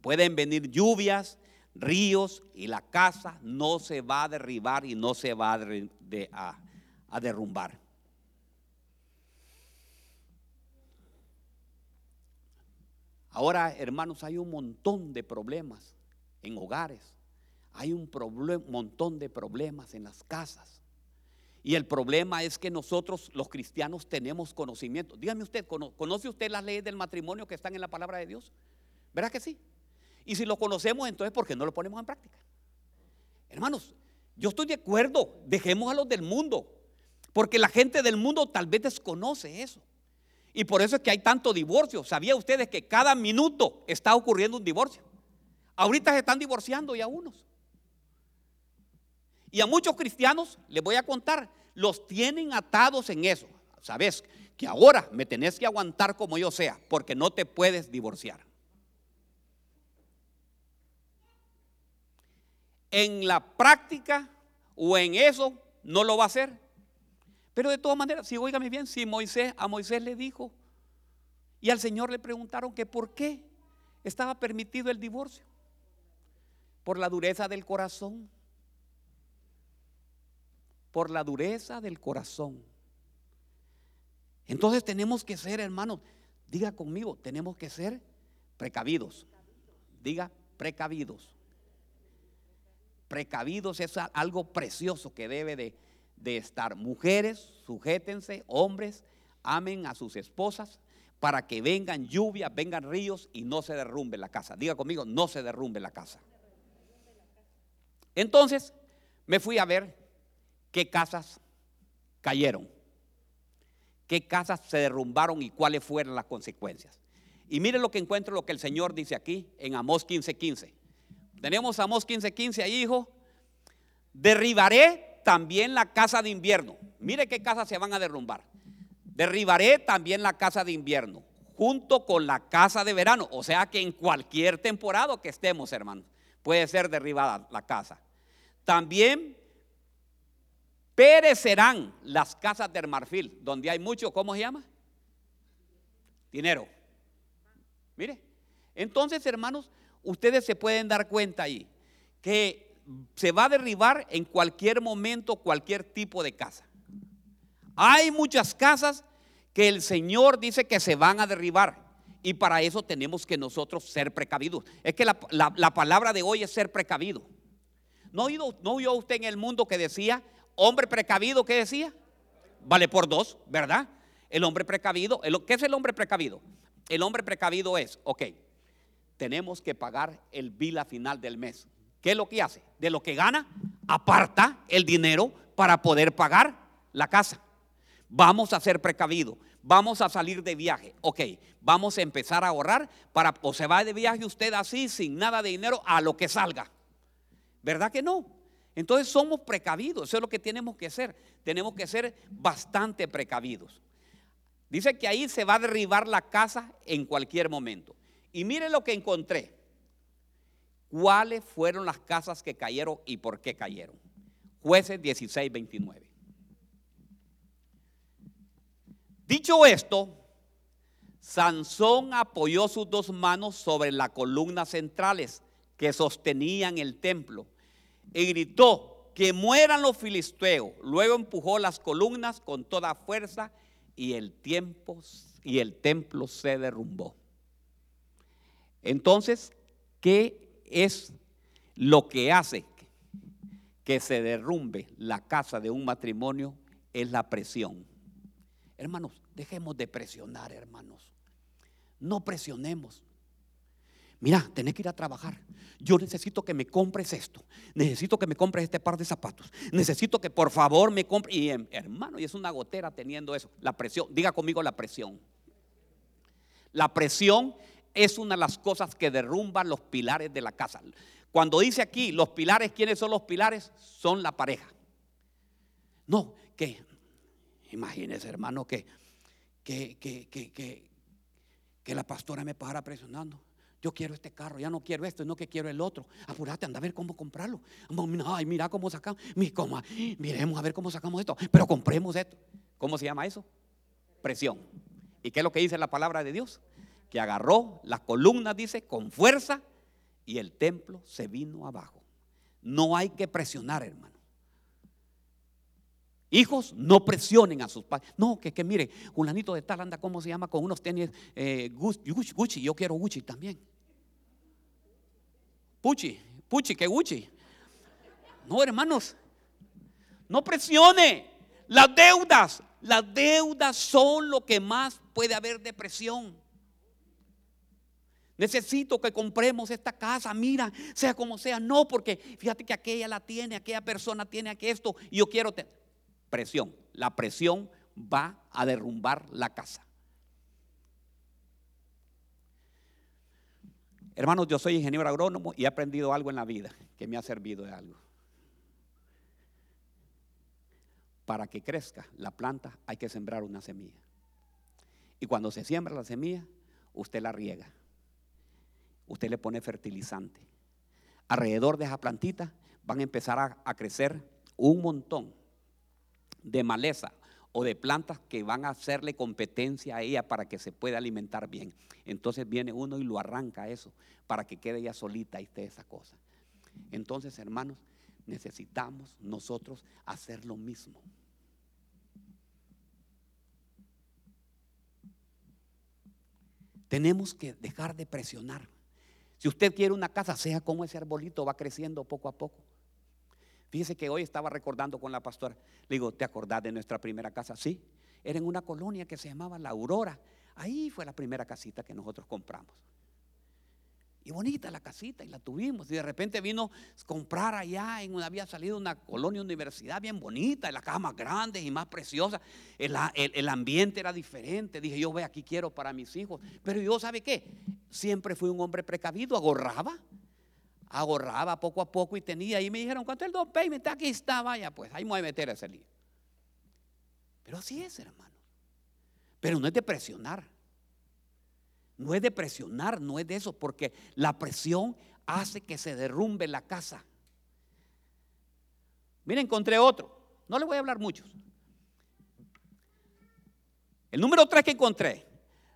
Pueden venir lluvias, ríos y la casa no se va a derribar y no se va a, derrumbar. Ahora, hermanos, hay un montón de problemas en hogares. Hay un montón de problemas en las casas. Y el problema es que nosotros los cristianos tenemos conocimiento. Dígame usted, ¿conoce usted las leyes del matrimonio que están en la palabra de Dios? ¿Verdad que sí? Y si lo conocemos, entonces ¿por qué no lo ponemos en práctica? Hermanos, yo estoy de acuerdo, dejemos a los del mundo, porque la gente del mundo tal vez desconoce eso. Y por eso es que hay tanto divorcio. ¿Sabía ustedes que cada minuto está ocurriendo un divorcio? Ahorita se están divorciando ya unos. Y a muchos cristianos, les voy a contar, los tienen atados en eso. Sabes que ahora me tenés que aguantar como yo sea, porque no te puedes divorciar. En la práctica o en eso no lo va a hacer. Pero de todas maneras, si oígame bien, si Moisés, a Moisés le dijo, y al Señor le preguntaron que por qué estaba permitido el divorcio. Por la dureza del corazón. Por la dureza del corazón. Entonces tenemos que ser, hermanos, diga conmigo, tenemos que ser precavidos. Diga precavidos. Precavidos es algo precioso que debe de de estar. Mujeres, sujétense, hombres, amen a sus esposas, para que vengan lluvias, vengan ríos y no se derrumbe la casa. Diga conmigo, no se derrumbe la casa. Entonces me fui a ver qué casas cayeron, qué casas se derrumbaron y cuáles fueron las consecuencias. Y mire lo que encuentro, lo que el Señor dice aquí en Amós 15:15. Tenemos Amós 15:15 ahí, hijo. Derribaré también la casa de invierno. Mire qué casas se van a derrumbar. Derribaré también la casa de invierno, junto con la casa de verano. O sea que en cualquier temporada que estemos, hermanos, puede ser derribada la casa. También perecerán las casas del marfil, donde hay mucho, ¿cómo se llama? Dinero. Mire, entonces hermanos, ustedes se pueden dar cuenta ahí que se va a derribar en cualquier momento cualquier tipo de casa. Hay muchas casas que el Señor dice que se van a derribar. Y para eso tenemos que nosotros ser precavidos. Es que la, palabra de hoy es ser precavido. ¿No oyó, ¿No usted en el mundo que decía, hombre precavido, ¿qué decía? Vale por dos, ¿verdad? El hombre precavido, ¿qué es el hombre precavido? El hombre precavido es, ok, tenemos que pagar el bill a final del mes. ¿Qué es lo que hace? De lo que gana, aparta el dinero para poder pagar la casa. Vamos a ser precavidos. Vamos a salir de viaje. Ok, vamos a empezar a ahorrar para, o se va de viaje usted así, sin nada de dinero, a lo que salga. ¿Verdad que no? Entonces somos precavidos. Eso es lo que tenemos que ser. Tenemos que ser bastante precavidos. Dice que ahí se va a derribar la casa en cualquier momento. Y mire lo que encontré. ¿Cuáles fueron las casas que cayeron y por qué cayeron? Jueces 16, 29. Dicho esto, Sansón apoyó sus dos manos sobre las columnas centrales que sostenían el templo y gritó, que mueran los filisteos. Luego empujó las columnas con toda fuerza y el y el templo se derrumbó. Entonces, ¿qué es lo que hace que se derrumbe la casa de un matrimonio? Es la presión. Hermanos, dejemos de presionar, hermanos. No presionemos. Mira, tenés que ir a trabajar. Yo necesito que me compres esto. Necesito que me compres este par de zapatos. Necesito que por favor me compres. Y em, hermano, y es una gotera teniendo eso. La presión. Diga conmigo la presión. La presión es una de las cosas que derrumban los pilares de la casa. Cuando dice aquí los pilares, ¿quiénes son los pilares? Son la pareja. No, que Imagínese, hermano, que, que, que, que, que la pastora me para presionando. Yo quiero este carro, ya no quiero esto, no que quiero el otro. Apúrate, anda a ver cómo comprarlo. Ay, mira cómo sacamos. Miremos a ver cómo sacamos esto. Pero compremos esto. ¿Cómo se llama eso? Presión. ¿Y qué es lo que dice la palabra de Dios? Que agarró las columnas, dice, con fuerza y el templo se vino abajo. No hay que presionar, hermano. Hijos, no presionen a sus padres. No, que, que mire, anito de tal anda, ¿cómo se llama? Con unos tenis eh, Gucci, yo quiero Gucci también. Pucci, Pucci, que Gucci. No, hermanos, no presione. Las deudas, las deudas son lo que más puede haber de presión. Necesito que compremos esta casa, mira, sea como sea. No, porque fíjate que aquella la tiene, aquella persona tiene aquí esto y yo quiero tener presión. La presión va a derrumbar la casa. Hermanos, yo soy ingeniero agrónomo y he aprendido algo en la vida que me ha servido de algo. Para que crezca la planta hay que sembrar una semilla. Y cuando se siembra la semilla, usted la riega. Usted le pone fertilizante. Alrededor de esa plantita van a empezar a, crecer un montón de maleza o de plantas que van a hacerle competencia a ella para que se pueda alimentar bien. Entonces viene uno y lo arranca eso para que quede ella solita y esté esa cosa. Entonces, hermanos, necesitamos nosotros hacer lo mismo. Tenemos que dejar de presionar. Si usted quiere una casa, sea como ese arbolito va creciendo poco a poco. Fíjese que hoy estaba recordando con la pastora. Le digo, ¿te acordás de nuestra primera casa? Sí, era en una colonia que se llamaba La Aurora, Ahí fue la primera casita que nosotros compramos. Y bonita la casita, y la tuvimos. Y de repente vino a comprar allá, en había salido una colonia universidad bien bonita, las casas más grandes y más preciosas. El, el, ambiente era diferente. Dije, yo ve, aquí quiero para mis hijos. Pero yo, ¿sabe qué? Siempre fui un hombre precavido, agorraba. Agorraba poco a poco y tenía. Y me dijeron, ¿cuánto es el dos payment? Aquí está, vaya, pues ahí me voy a meter ese lío. Pero así es, hermano. Pero no es de presionar. No es de presionar, no es de eso, porque la presión hace que se derrumbe la casa. Mira, encontré otro. No le voy a hablar muchos. El número tres que encontré.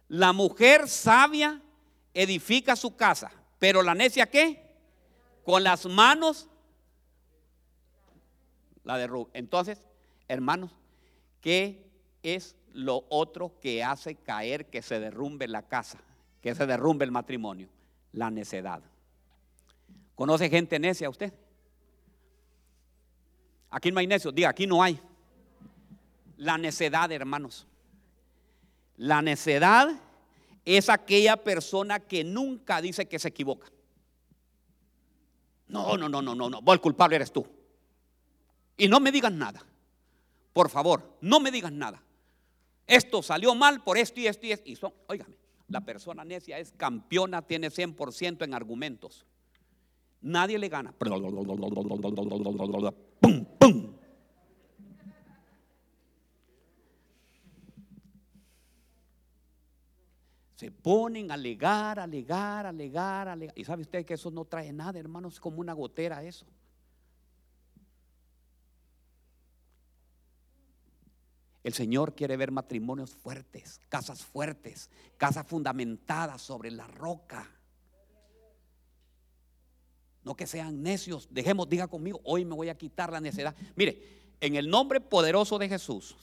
La mujer sabia edifica su casa, pero la necia qué? Con las manos la derrumba. Entonces, hermanos, ¿qué es lo otro que hace caer que se derrumbe la casa? Que se derrumbe el matrimonio? La necedad. ¿Conoce gente necia usted? Aquí no hay necios, diga, aquí no hay. La necedad, hermanos. La necedad es aquella persona que nunca dice que se equivoca. No, no, no, no, no, no. Vos el culpable eres tú. Y no me digas nada. Por favor, no me digas nada. Esto salió mal por esto y esto y esto. Y son, óigame, la persona necia es campeona, tiene 100% en argumentos. Nadie le gana. Se ponen a alegar, alegar, alegar, alegar. Y sabe usted que eso no trae nada, hermanos, como una gotera eso. El Señor quiere ver matrimonios fuertes, casas fuertes, casas fundamentadas sobre la roca. No que sean necios. Dejemos, diga conmigo, hoy me voy a quitar la necedad. Mire, en el nombre poderoso de Jesús,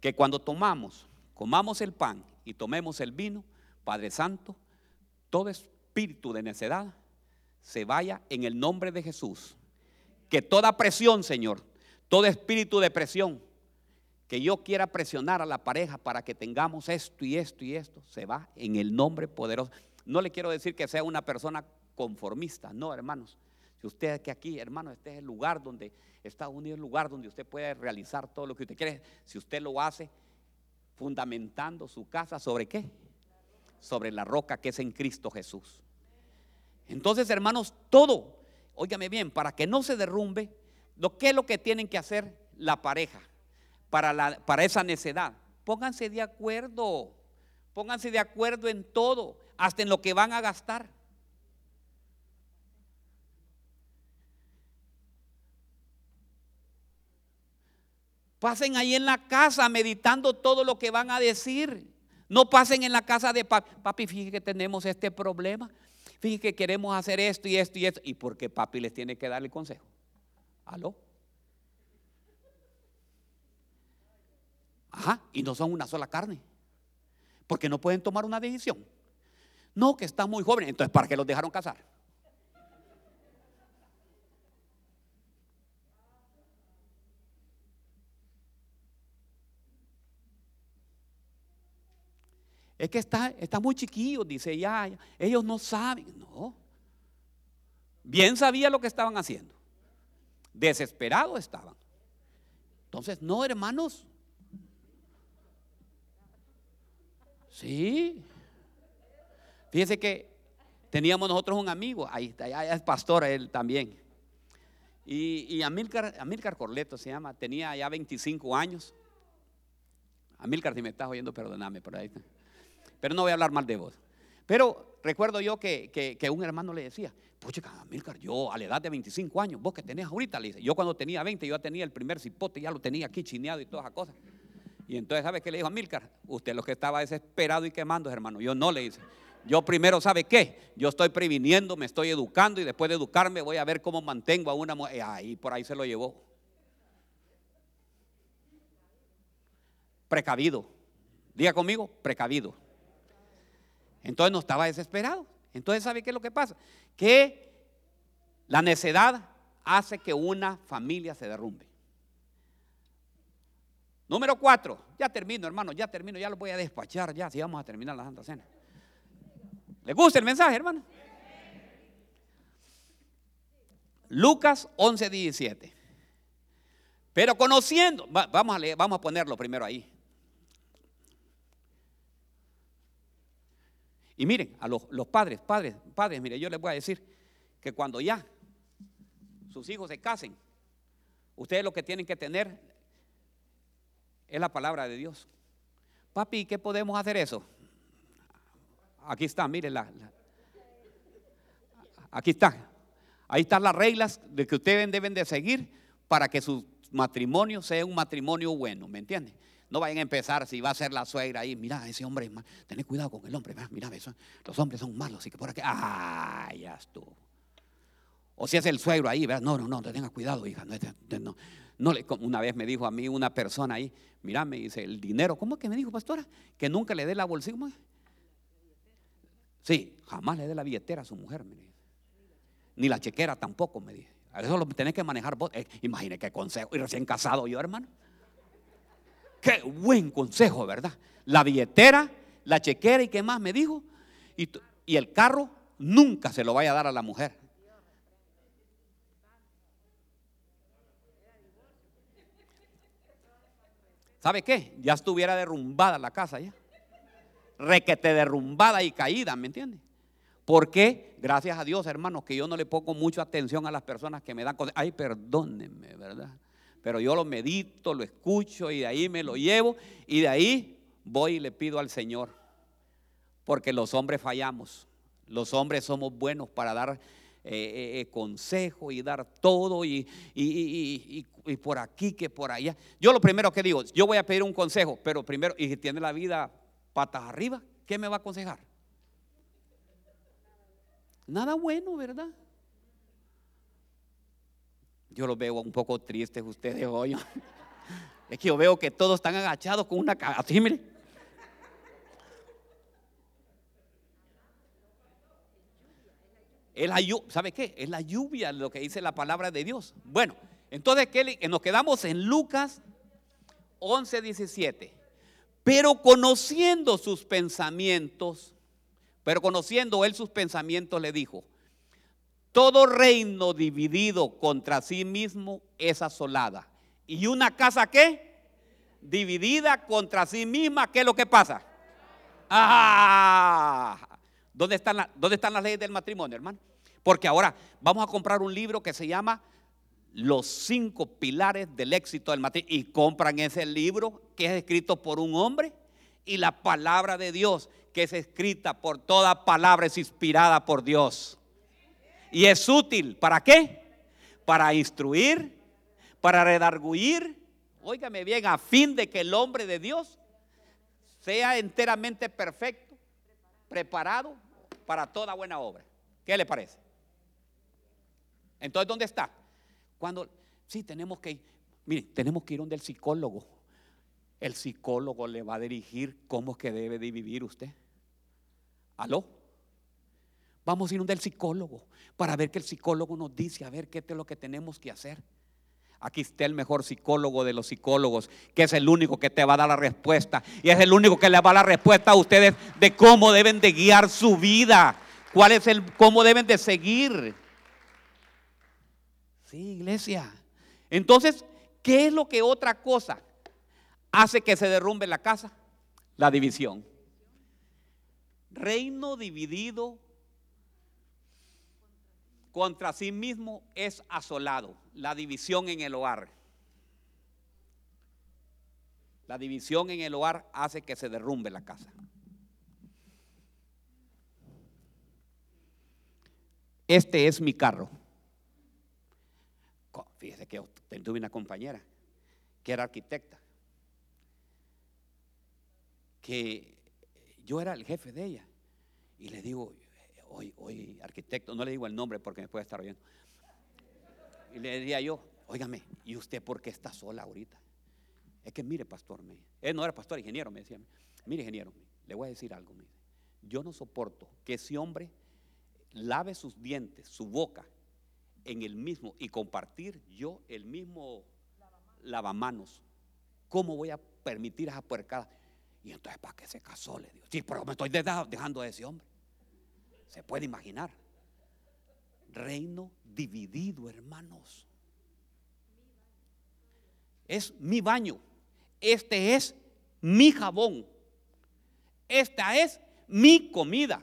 que cuando tomamos, comamos el pan y tomemos el vino, Padre Santo, todo espíritu de necedad se vaya en el nombre de Jesús. Que toda presión, Señor, todo espíritu de presión, que yo quiera presionar a la pareja para que tengamos esto y esto y esto, se va en el nombre poderoso. No le quiero decir que sea una persona conformista, no, hermanos. Si usted que aquí, hermano, este es el lugar donde Estados Unidos es el lugar donde usted puede realizar todo lo que usted quiere. Si usted lo hace fundamentando su casa sobre qué? Sobre la roca que es en Cristo Jesús. Entonces, hermanos, todo, óigame bien, para que no se derrumbe, lo que es lo que tienen que hacer la pareja para, la, para esa necedad. Pónganse de acuerdo, pónganse de acuerdo en todo, hasta en lo que van a gastar. Pasen ahí en la casa meditando todo lo que van a decir. No pasen en la casa de papi. Papi, fíjese que tenemos este problema. Fíjese que queremos hacer esto y esto y esto. ¿Y porque papi les tiene que dar el consejo? ¿Aló? Ajá, y no son una sola carne. Porque no pueden tomar una decisión. No, que están muy jóvenes. Entonces, ¿para qué los dejaron casar? Es que está, está muy chiquillo, dice ya, ellos no saben. No. Bien sabía lo que estaban haciendo. Desesperados estaban. Entonces, no, hermanos, Sí. Fíjese que teníamos nosotros un amigo, ahí está, allá es pastor él también. Y, y Amílcar, Amílcar Corleto se llama, tenía ya 25 años. Amílcar, si me estás oyendo, perdóname por ahí. Pero no voy a hablar mal de vos. Pero recuerdo yo que, que, un hermano le decía, pucha, Amílcar, yo a la edad de 25 años, vos que tenés ahorita, le dice, yo cuando tenía 20, yo ya tenía el primer cipote, ya lo tenía aquí chineado y todas esas cosas. Y entonces, ¿sabe qué le dijo a Milcar? Usted lo que estaba desesperado y quemando, hermano. Yo no le hice. Yo primero, ¿sabe qué? Yo estoy previniendo, me estoy educando y después de educarme voy a ver cómo mantengo a una mujer. Ahí por ahí se lo llevó. Precavido. Diga conmigo, precavido. Entonces no estaba desesperado. Entonces, ¿sabe qué es lo que pasa? Que la necedad hace que una familia se derrumbe. Número cuatro, ya termino, hermano, ya termino, ya lo voy a despachar, ya, si vamos a terminar la Santa Cena. ¿Le gusta el mensaje, hermano? Lucas 11, 17. Pero conociendo, vamos a vamos a ponerlo primero ahí. Y miren, a los, los padres, padres, padres, mire, yo les voy a decir que cuando ya sus hijos se casen, ustedes lo que tienen que tener es la palabra de Dios. Papi, ¿qué podemos hacer eso? Aquí está, miren la, aquí está. Ahí están las reglas de que ustedes deben de seguir para que su matrimonio sea un matrimonio bueno, ¿me entienden? No vayan a empezar si va a ser la suegra ahí. Mira, ese hombre es malo. Tened cuidado con el hombre. Mira, los hombres son malos. Así que por aquí. ¡Ah! Ya estuvo. O si es el suegro ahí, ¿verdad? No, no, no, tenga cuidado, hija. No, no, una vez me dijo a mí una persona ahí, mira, me dice, el dinero, ¿cómo que me dijo, pastora? Que nunca le dé la bolsilla. Sí, jamás le dé la billetera a su mujer, me. Ni la chequera tampoco, me dice. Eso lo tenés que manejar vos. Eh, imagine qué consejo. Y recién casado yo, hermano. Qué buen consejo, ¿verdad? La billetera, la chequera y qué más me dijo. Y, y el carro nunca se lo vaya a dar a la mujer. ¿Sabe qué? Ya estuviera derrumbada la casa ya. Requete derrumbada y caída, ¿me entiende? Porque, gracias a Dios, hermanos, que yo no le pongo mucha atención a las personas que me dan. Ay, perdónenme, ¿verdad? Pero yo lo medito, lo escucho y de ahí me lo llevo y de ahí voy y le pido al Señor. Porque los hombres fallamos. Los hombres somos buenos para dar eh, eh, eh, consejo y dar todo y, y, por aquí que por allá. Yo lo primero que digo, yo voy a pedir un consejo, pero primero, y si tiene la vida patas arriba, ¿qué me va a aconsejar? Nada bueno, ¿verdad? Yo los veo un poco tristes ustedes hoy. Es que yo veo que todos están agachados con una así, mire. Es la, ¿Sabe qué? Es la lluvia lo que dice la palabra de Dios. Bueno, entonces nos quedamos en Lucas 11, 17. Pero conociendo sus pensamientos, pero conociendo él sus pensamientos, le dijo, todo reino dividido contra sí mismo es asolada. ¿Y una casa qué? Dividida contra sí misma, ¿qué es lo que pasa? Ah, ¿dónde están, ¿dónde están las leyes del matrimonio, hermano? Porque ahora vamos a comprar un libro que se llama Los cinco pilares del éxito del matrimonio. Y compran ese libro que es escrito por un hombre y la palabra de Dios que es escrita por toda palabra es inspirada por Dios. Y es útil, ¿para qué? Para instruir, para redarguir, óigame bien, a fin de que el hombre de Dios sea enteramente perfecto, preparado para toda buena obra. ¿Qué le parece? Entonces, ¿dónde está? Cuando, sí, tenemos que ir, mire, tenemos que ir donde el psicólogo. El psicólogo le va a dirigir cómo es que debe de vivir usted. ¿Aló? Vamos a ir donde el psicólogo para ver que el psicólogo nos dice, a ver qué es lo que tenemos que hacer. Aquí está el mejor psicólogo de los psicólogos, que es el único que te va a dar la respuesta. Y es el único que le va a dar la respuesta a ustedes de cómo deben de guiar su vida. Cuál es el, cómo deben de seguir. Sí, iglesia. Entonces, ¿qué es lo que otra cosa hace que se derrumbe la casa? La división. Reino dividido contra sí mismo es asolado. La división en el hogar. La división en el hogar hace que se derrumbe la casa. Este es mi carro. Fíjese que tuve una compañera que era arquitecta, que yo era el jefe de ella. Y le digo, hoy, hoy arquitecto, no le digo el nombre porque me puede estar oyendo. Y le decía yo, óigame, ¿y usted por qué está sola ahorita? Es que mire, pastor, me, él no era pastor, ingeniero, me decía, mire, ingeniero, le voy a decir algo, yo no soporto que ese hombre lave sus dientes, su boca, en el mismo y compartir yo el mismo lavamanos. ¿Cómo voy a permitir esa puercada? Y entonces, ¿para qué se casó? Le digo, sí, pero me estoy dejando de ese hombre. Se puede imaginar. Reino dividido, hermanos. Es mi baño. Este es mi jabón. Esta es mi comida.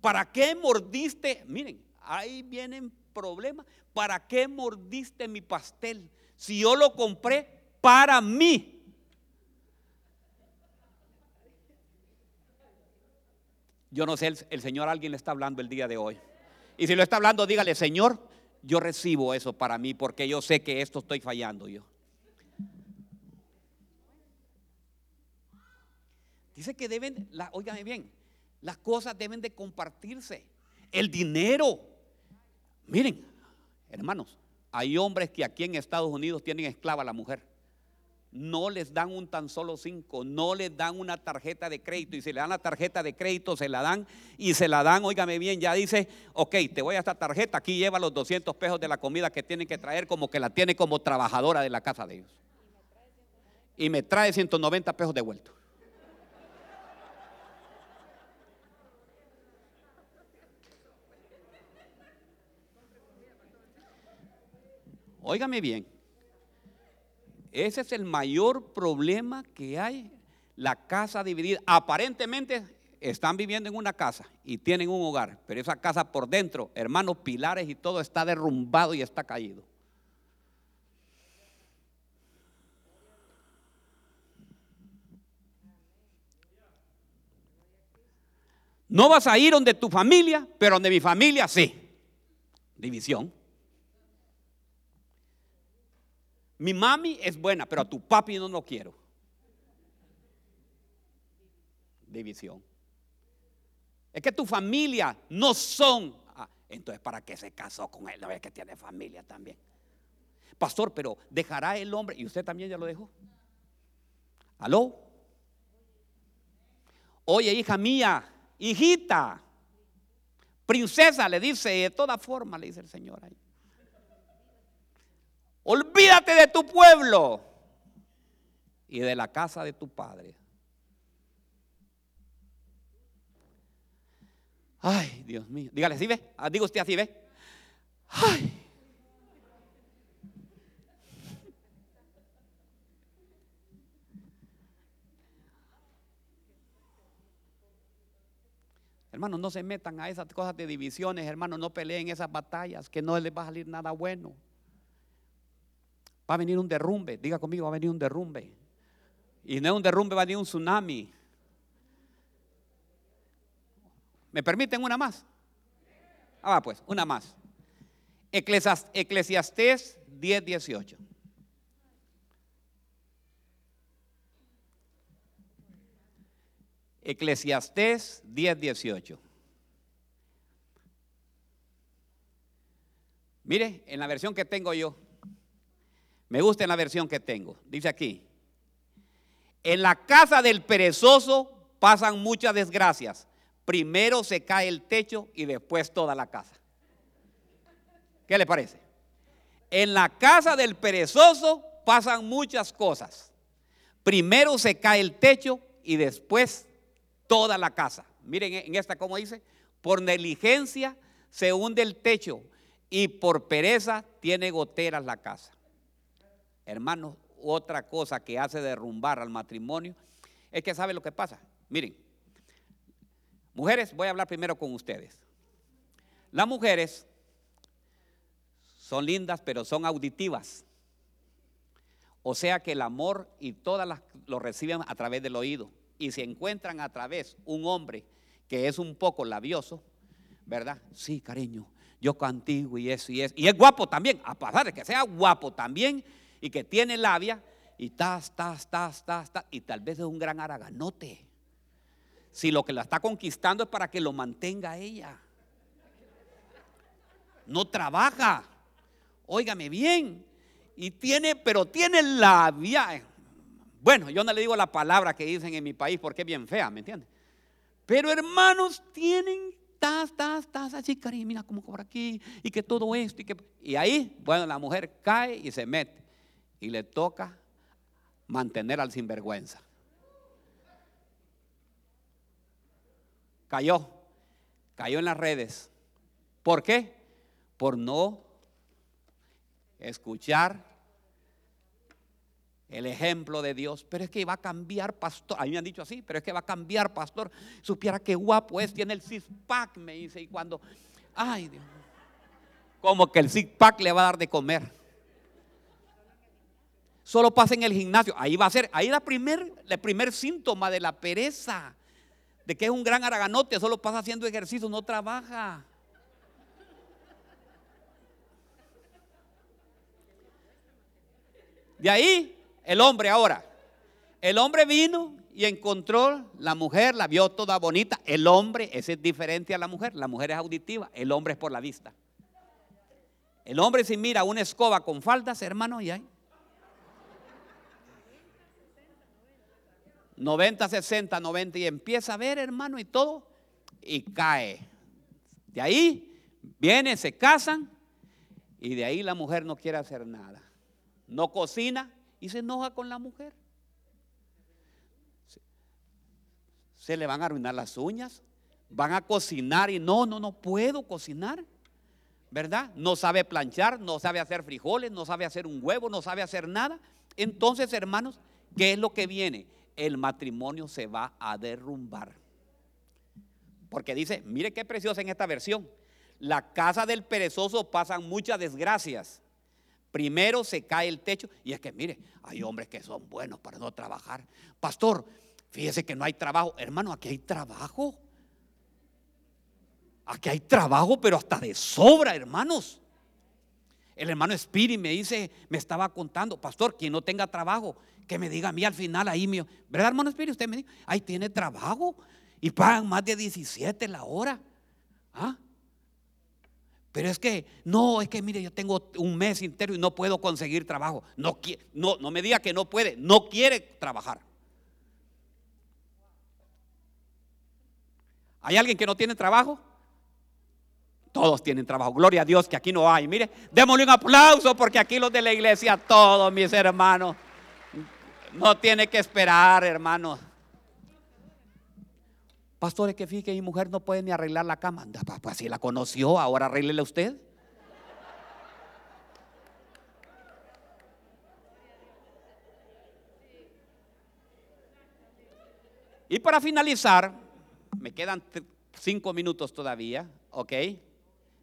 ¿Para qué mordiste? Miren, ahí vienen problemas. ¿Para qué mordiste mi pastel? Si yo lo compré para mí. Yo no sé, el, Señor alguien le está hablando el día de hoy. Y si lo está hablando, dígale, Señor, yo recibo eso para mí porque yo sé que esto estoy fallando yo. Dice que deben, la, bien, las cosas deben de compartirse. El dinero. Miren, hermanos, hay hombres que aquí en Estados Unidos tienen esclava a la mujer no les dan un tan solo cinco, no les dan una tarjeta de crédito y si le dan la tarjeta de crédito se la dan y se la dan, óigame bien, ya dice, ok, te voy a esta tarjeta, aquí lleva los 200 pesos de la comida que tienen que traer como que la tiene como trabajadora de la casa de ellos. Y me trae 190 pesos de vuelto. Óigame bien. Ese es el mayor problema que hay, la casa dividida. Aparentemente están viviendo en una casa y tienen un hogar, pero esa casa por dentro, hermanos, pilares y todo está derrumbado y está caído. No vas a ir donde tu familia, pero donde mi familia sí. División. Mi mami es buena, pero a tu papi no lo quiero. División. Es que tu familia no son. Ah, entonces, ¿para qué se casó con él? No es que tiene familia también. Pastor, pero dejará el hombre. ¿Y usted también ya lo dejó? ¿Aló? Oye, hija mía, hijita, princesa, le dice, de toda forma, le dice el Señor ahí. Olvídate de tu pueblo y de la casa de tu padre. Ay, Dios mío. Dígale, ¿sí ve? Ah, digo usted así, ¿ve? Ay. Hermanos, no se metan a esas cosas de divisiones, hermanos, no peleen esas batallas, que no les va a salir nada bueno. Va a venir un derrumbe, diga conmigo, va a venir un derrumbe. Y no es un derrumbe, va a venir un tsunami. ¿Me permiten una más? Ah, pues, una más. Eclesiastés 10, 18. Eclesiastés 10, 18. Mire, en la versión que tengo yo, me gusta la versión que tengo. Dice aquí, en la casa del perezoso pasan muchas desgracias. Primero se cae el techo y después toda la casa. ¿Qué le parece? En la casa del perezoso pasan muchas cosas. Primero se cae el techo y después toda la casa. Miren en esta como dice, por negligencia se hunde el techo y por pereza tiene goteras la casa. Hermanos, otra cosa que hace derrumbar al matrimonio es que sabe lo que pasa. Miren, mujeres, voy a hablar primero con ustedes. Las mujeres son lindas, pero son auditivas. O sea que el amor y todas las lo reciben a través del oído. Y si encuentran a través un hombre que es un poco labioso, ¿verdad? Sí, cariño, yo contigo y eso y eso. Y es guapo también, a pesar de que sea guapo también, y que tiene labia y tas, tas, tas, tas, tas, y tal vez es un gran araganote. Si lo que la está conquistando es para que lo mantenga ella. No trabaja. Óigame bien. Y tiene, pero tiene labia. Bueno, yo no le digo la palabra que dicen en mi país porque es bien fea, ¿me entiendes? Pero hermanos, tienen estás, estás, estás así, cariño, mira como por aquí, y que todo esto, y que... Y ahí, bueno, la mujer cae y se mete, y le toca mantener al sinvergüenza. Cayó, cayó en las redes. ¿Por qué? Por no escuchar el ejemplo de Dios. Pero es que va a cambiar, pastor. A mí me han dicho así, pero es que va a cambiar, pastor. Supiera qué guapo es, tiene el six pack, me dice. Y cuando, ay Dios, como que el six pack le va a dar de comer. Solo pasa en el gimnasio. Ahí va a ser, ahí la primer, el primer síntoma de la pereza, de que es un gran araganote, solo pasa haciendo ejercicio, no trabaja. De ahí el hombre ahora. El hombre vino y encontró la mujer, la vio toda bonita. El hombre, ese es diferente a la mujer. La mujer es auditiva, el hombre es por la vista. El hombre si mira una escoba con faldas, hermano, y hay 90, 60, 90 y empieza a ver, hermano, y todo, y cae. De ahí viene, se casan y de ahí la mujer no quiere hacer nada. No cocina y se enoja con la mujer. Se le van a arruinar las uñas, van a cocinar y no, no, no puedo cocinar. ¿Verdad? No sabe planchar, no sabe hacer frijoles, no sabe hacer un huevo, no sabe hacer nada. Entonces, hermanos, ¿qué es lo que viene? El matrimonio se va a derrumbar. Porque dice, mire qué preciosa en esta versión. La casa del perezoso pasan muchas desgracias. Primero se cae el techo y es que mire, hay hombres que son buenos para no trabajar. Pastor, fíjese que no hay trabajo. Hermano, aquí hay trabajo. Aquí hay trabajo, pero hasta de sobra, hermanos. El hermano Spiri me dice, me estaba contando, pastor, quien no tenga trabajo, que me diga a mí al final ahí mío, ¿verdad hermano Spiri? Usted me dice, ahí tiene trabajo y pagan más de 17 la hora. ¿Ah? Pero es que, no, es que mire, yo tengo un mes entero y no puedo conseguir trabajo. No, no, no me diga que no puede, no quiere trabajar. ¿Hay alguien que no tiene trabajo? Todos tienen trabajo. Gloria a Dios que aquí no hay. Mire, démosle un aplauso porque aquí los de la iglesia, todos mis hermanos, no tiene que esperar, hermanos. Pastores, que fíjate mi mujer no puede ni arreglar la cama. Pues si la conoció, ahora arréglele usted. Y para finalizar, me quedan cinco minutos todavía, ¿ok?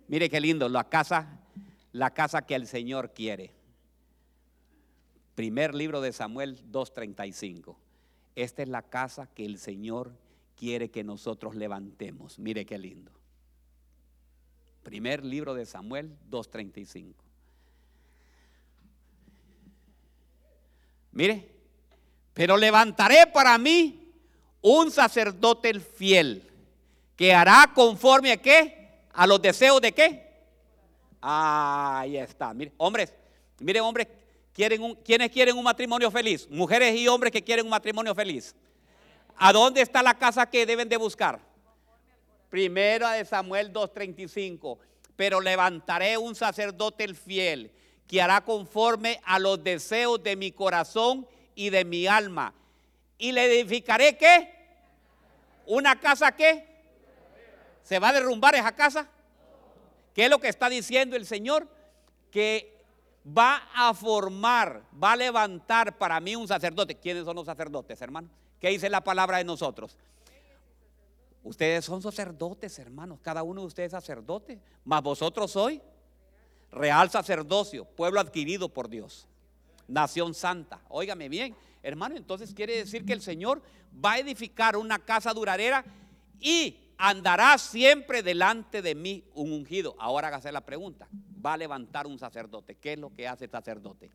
Mire qué lindo, la casa, la casa que el Señor quiere. Primer libro de Samuel 2.35. Esta es la casa que el Señor quiere que nosotros levantemos. Mire qué lindo. Primer libro de Samuel 2.35. Mire, pero levantaré para mí un sacerdote fiel que hará conforme a qué? a los deseos de qué? Ahí está. Mire, hombres, mire, hombres, quieren ¿quiénes quieren un matrimonio feliz? Mujeres y hombres que quieren un matrimonio feliz. ¿A dónde está la casa que deben de buscar? Primero de Samuel 2.35. Pero levantaré un sacerdote el fiel que hará conforme a los deseos de mi corazón y de mi alma. Y le edificaré qué? Una casa qué? ¿Se va a derrumbar esa casa? ¿Qué es lo que está diciendo el Señor? Que va a formar, va a levantar para mí un sacerdote. ¿Quiénes son los sacerdotes, hermano? ¿Qué dice la palabra de nosotros? Ustedes son sacerdotes, hermanos. Cada uno de ustedes es sacerdote. Mas vosotros sois real sacerdocio, pueblo adquirido por Dios. Nación santa. Óigame bien, hermano. Entonces quiere decir que el Señor va a edificar una casa duradera y andará siempre delante de mí un ungido. Ahora hágase la pregunta, va a levantar un sacerdote. ¿Qué es lo que hace el sacerdote?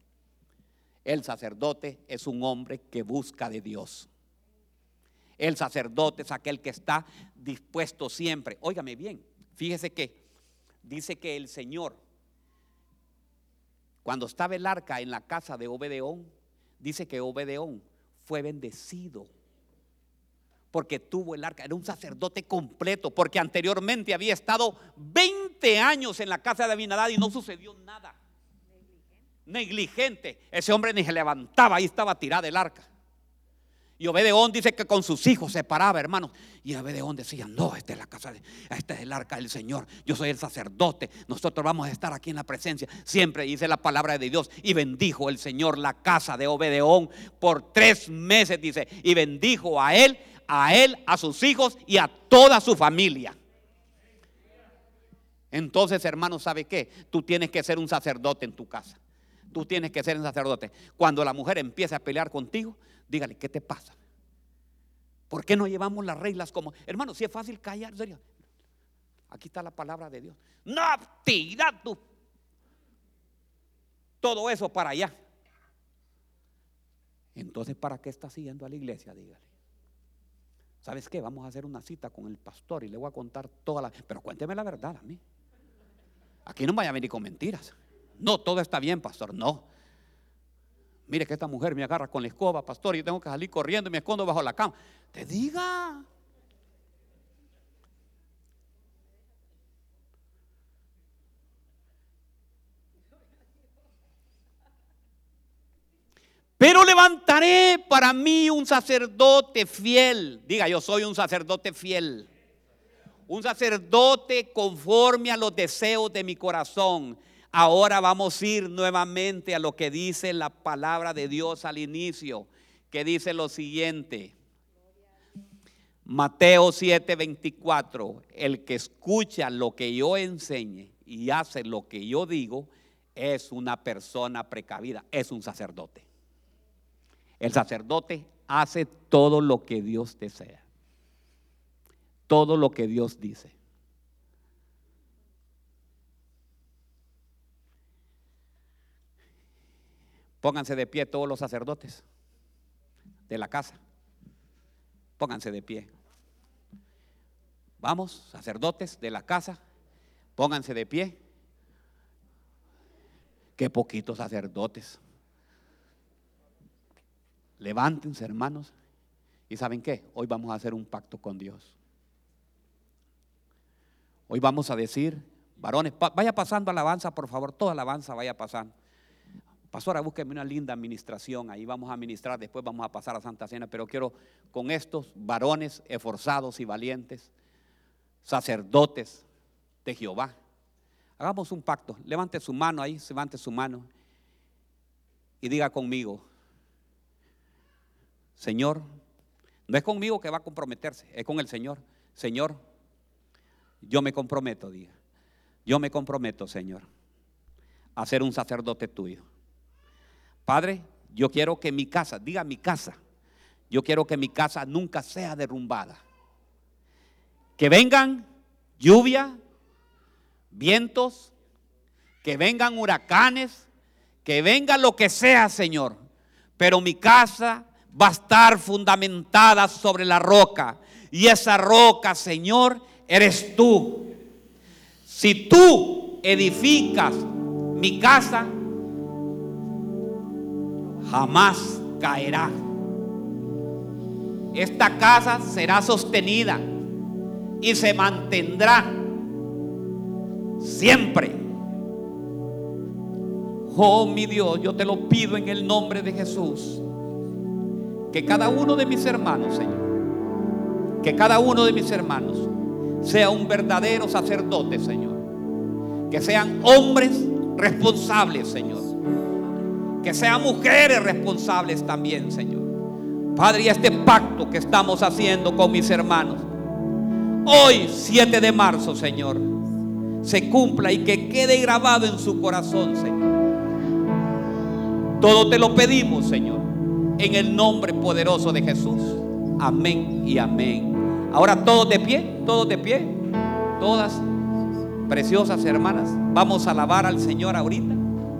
El sacerdote es un hombre que busca de Dios. El sacerdote es aquel que está dispuesto siempre. Óigame bien, fíjese que dice que el Señor, cuando estaba el arca en la casa de Obedeón, dice que Obedeón fue bendecido porque tuvo el arca, era un sacerdote completo, porque anteriormente había estado 20 años en la casa de Abinadad y no sucedió nada. Negligente. Ese hombre ni se levantaba, ahí estaba tirada el arca. Y Obedeón dice que con sus hijos se paraba, hermanos. Y Obedeón decía, no, esta es la casa, de, esta es el arca del Señor. Yo soy el sacerdote. Nosotros vamos a estar aquí en la presencia. Siempre dice la palabra de Dios. Y bendijo el Señor la casa de Obedeón por tres meses, dice. Y bendijo a él, a él, a sus hijos y a toda su familia. Entonces, hermanos, ¿sabe qué? Tú tienes que ser un sacerdote en tu casa. Tú tienes que ser un sacerdote. Cuando la mujer empiece a pelear contigo, dígale, ¿qué te pasa? ¿Por qué no llevamos las reglas como, hermano, si es fácil callar, serio? Aquí está la palabra de Dios. No, tira. Todo eso para allá. Entonces, ¿para qué está siguiendo a la iglesia? Dígale. ¿Sabes qué? Vamos a hacer una cita con el pastor y le voy a contar toda la... Pero cuénteme la verdad a mí. Aquí no vaya a venir con mentiras. No, todo está bien, pastor. No. Mire que esta mujer me agarra con la escoba, pastor, y tengo que salir corriendo y me escondo bajo la cama. Te diga. Pero levantaré para mí un sacerdote fiel. Diga, yo soy un sacerdote fiel. Un sacerdote conforme a los deseos de mi corazón Ahora vamos a ir nuevamente a lo que dice la palabra de Dios al inicio, que dice lo siguiente. Mateo 7:24, el que escucha lo que yo enseñe y hace lo que yo digo, es una persona precavida, es un sacerdote. El sacerdote hace todo lo que Dios desea, todo lo que Dios dice. Pónganse de pie todos los sacerdotes de la casa. Pónganse de pie. Vamos, sacerdotes de la casa, pónganse de pie. Qué poquitos sacerdotes. Levántense, hermanos. ¿Y saben qué? Hoy vamos a hacer un pacto con Dios. Hoy vamos a decir, varones, vaya pasando alabanza, por favor, toda alabanza vaya pasando. Pastora, búsqueme una linda administración, ahí vamos a administrar, después vamos a pasar a Santa Cena, pero quiero con estos varones esforzados y valientes, sacerdotes de Jehová, hagamos un pacto, levante su mano ahí, levante su mano y diga conmigo, Señor, no es conmigo que va a comprometerse, es con el Señor. Señor, yo me comprometo, diga, yo me comprometo, Señor, a ser un sacerdote tuyo. Padre, yo quiero que mi casa, diga mi casa, yo quiero que mi casa nunca sea derrumbada. Que vengan lluvia, vientos, que vengan huracanes, que venga lo que sea, Señor. Pero mi casa va a estar fundamentada sobre la roca. Y esa roca, Señor, eres tú. Si tú edificas mi casa, jamás caerá. Esta casa será sostenida y se mantendrá siempre. Oh mi Dios, yo te lo pido en el nombre de Jesús. Que cada uno de mis hermanos, Señor, que cada uno de mis hermanos sea un verdadero sacerdote, Señor. Que sean hombres responsables, Señor que sean mujeres responsables también, Señor. Padre, este pacto que estamos haciendo con mis hermanos, hoy 7 de marzo, Señor, se cumpla y que quede grabado en su corazón, Señor. Todo te lo pedimos, Señor, en el nombre poderoso de Jesús. Amén y amén. Ahora todos de pie, todos de pie, todas preciosas hermanas, vamos a alabar al Señor ahorita.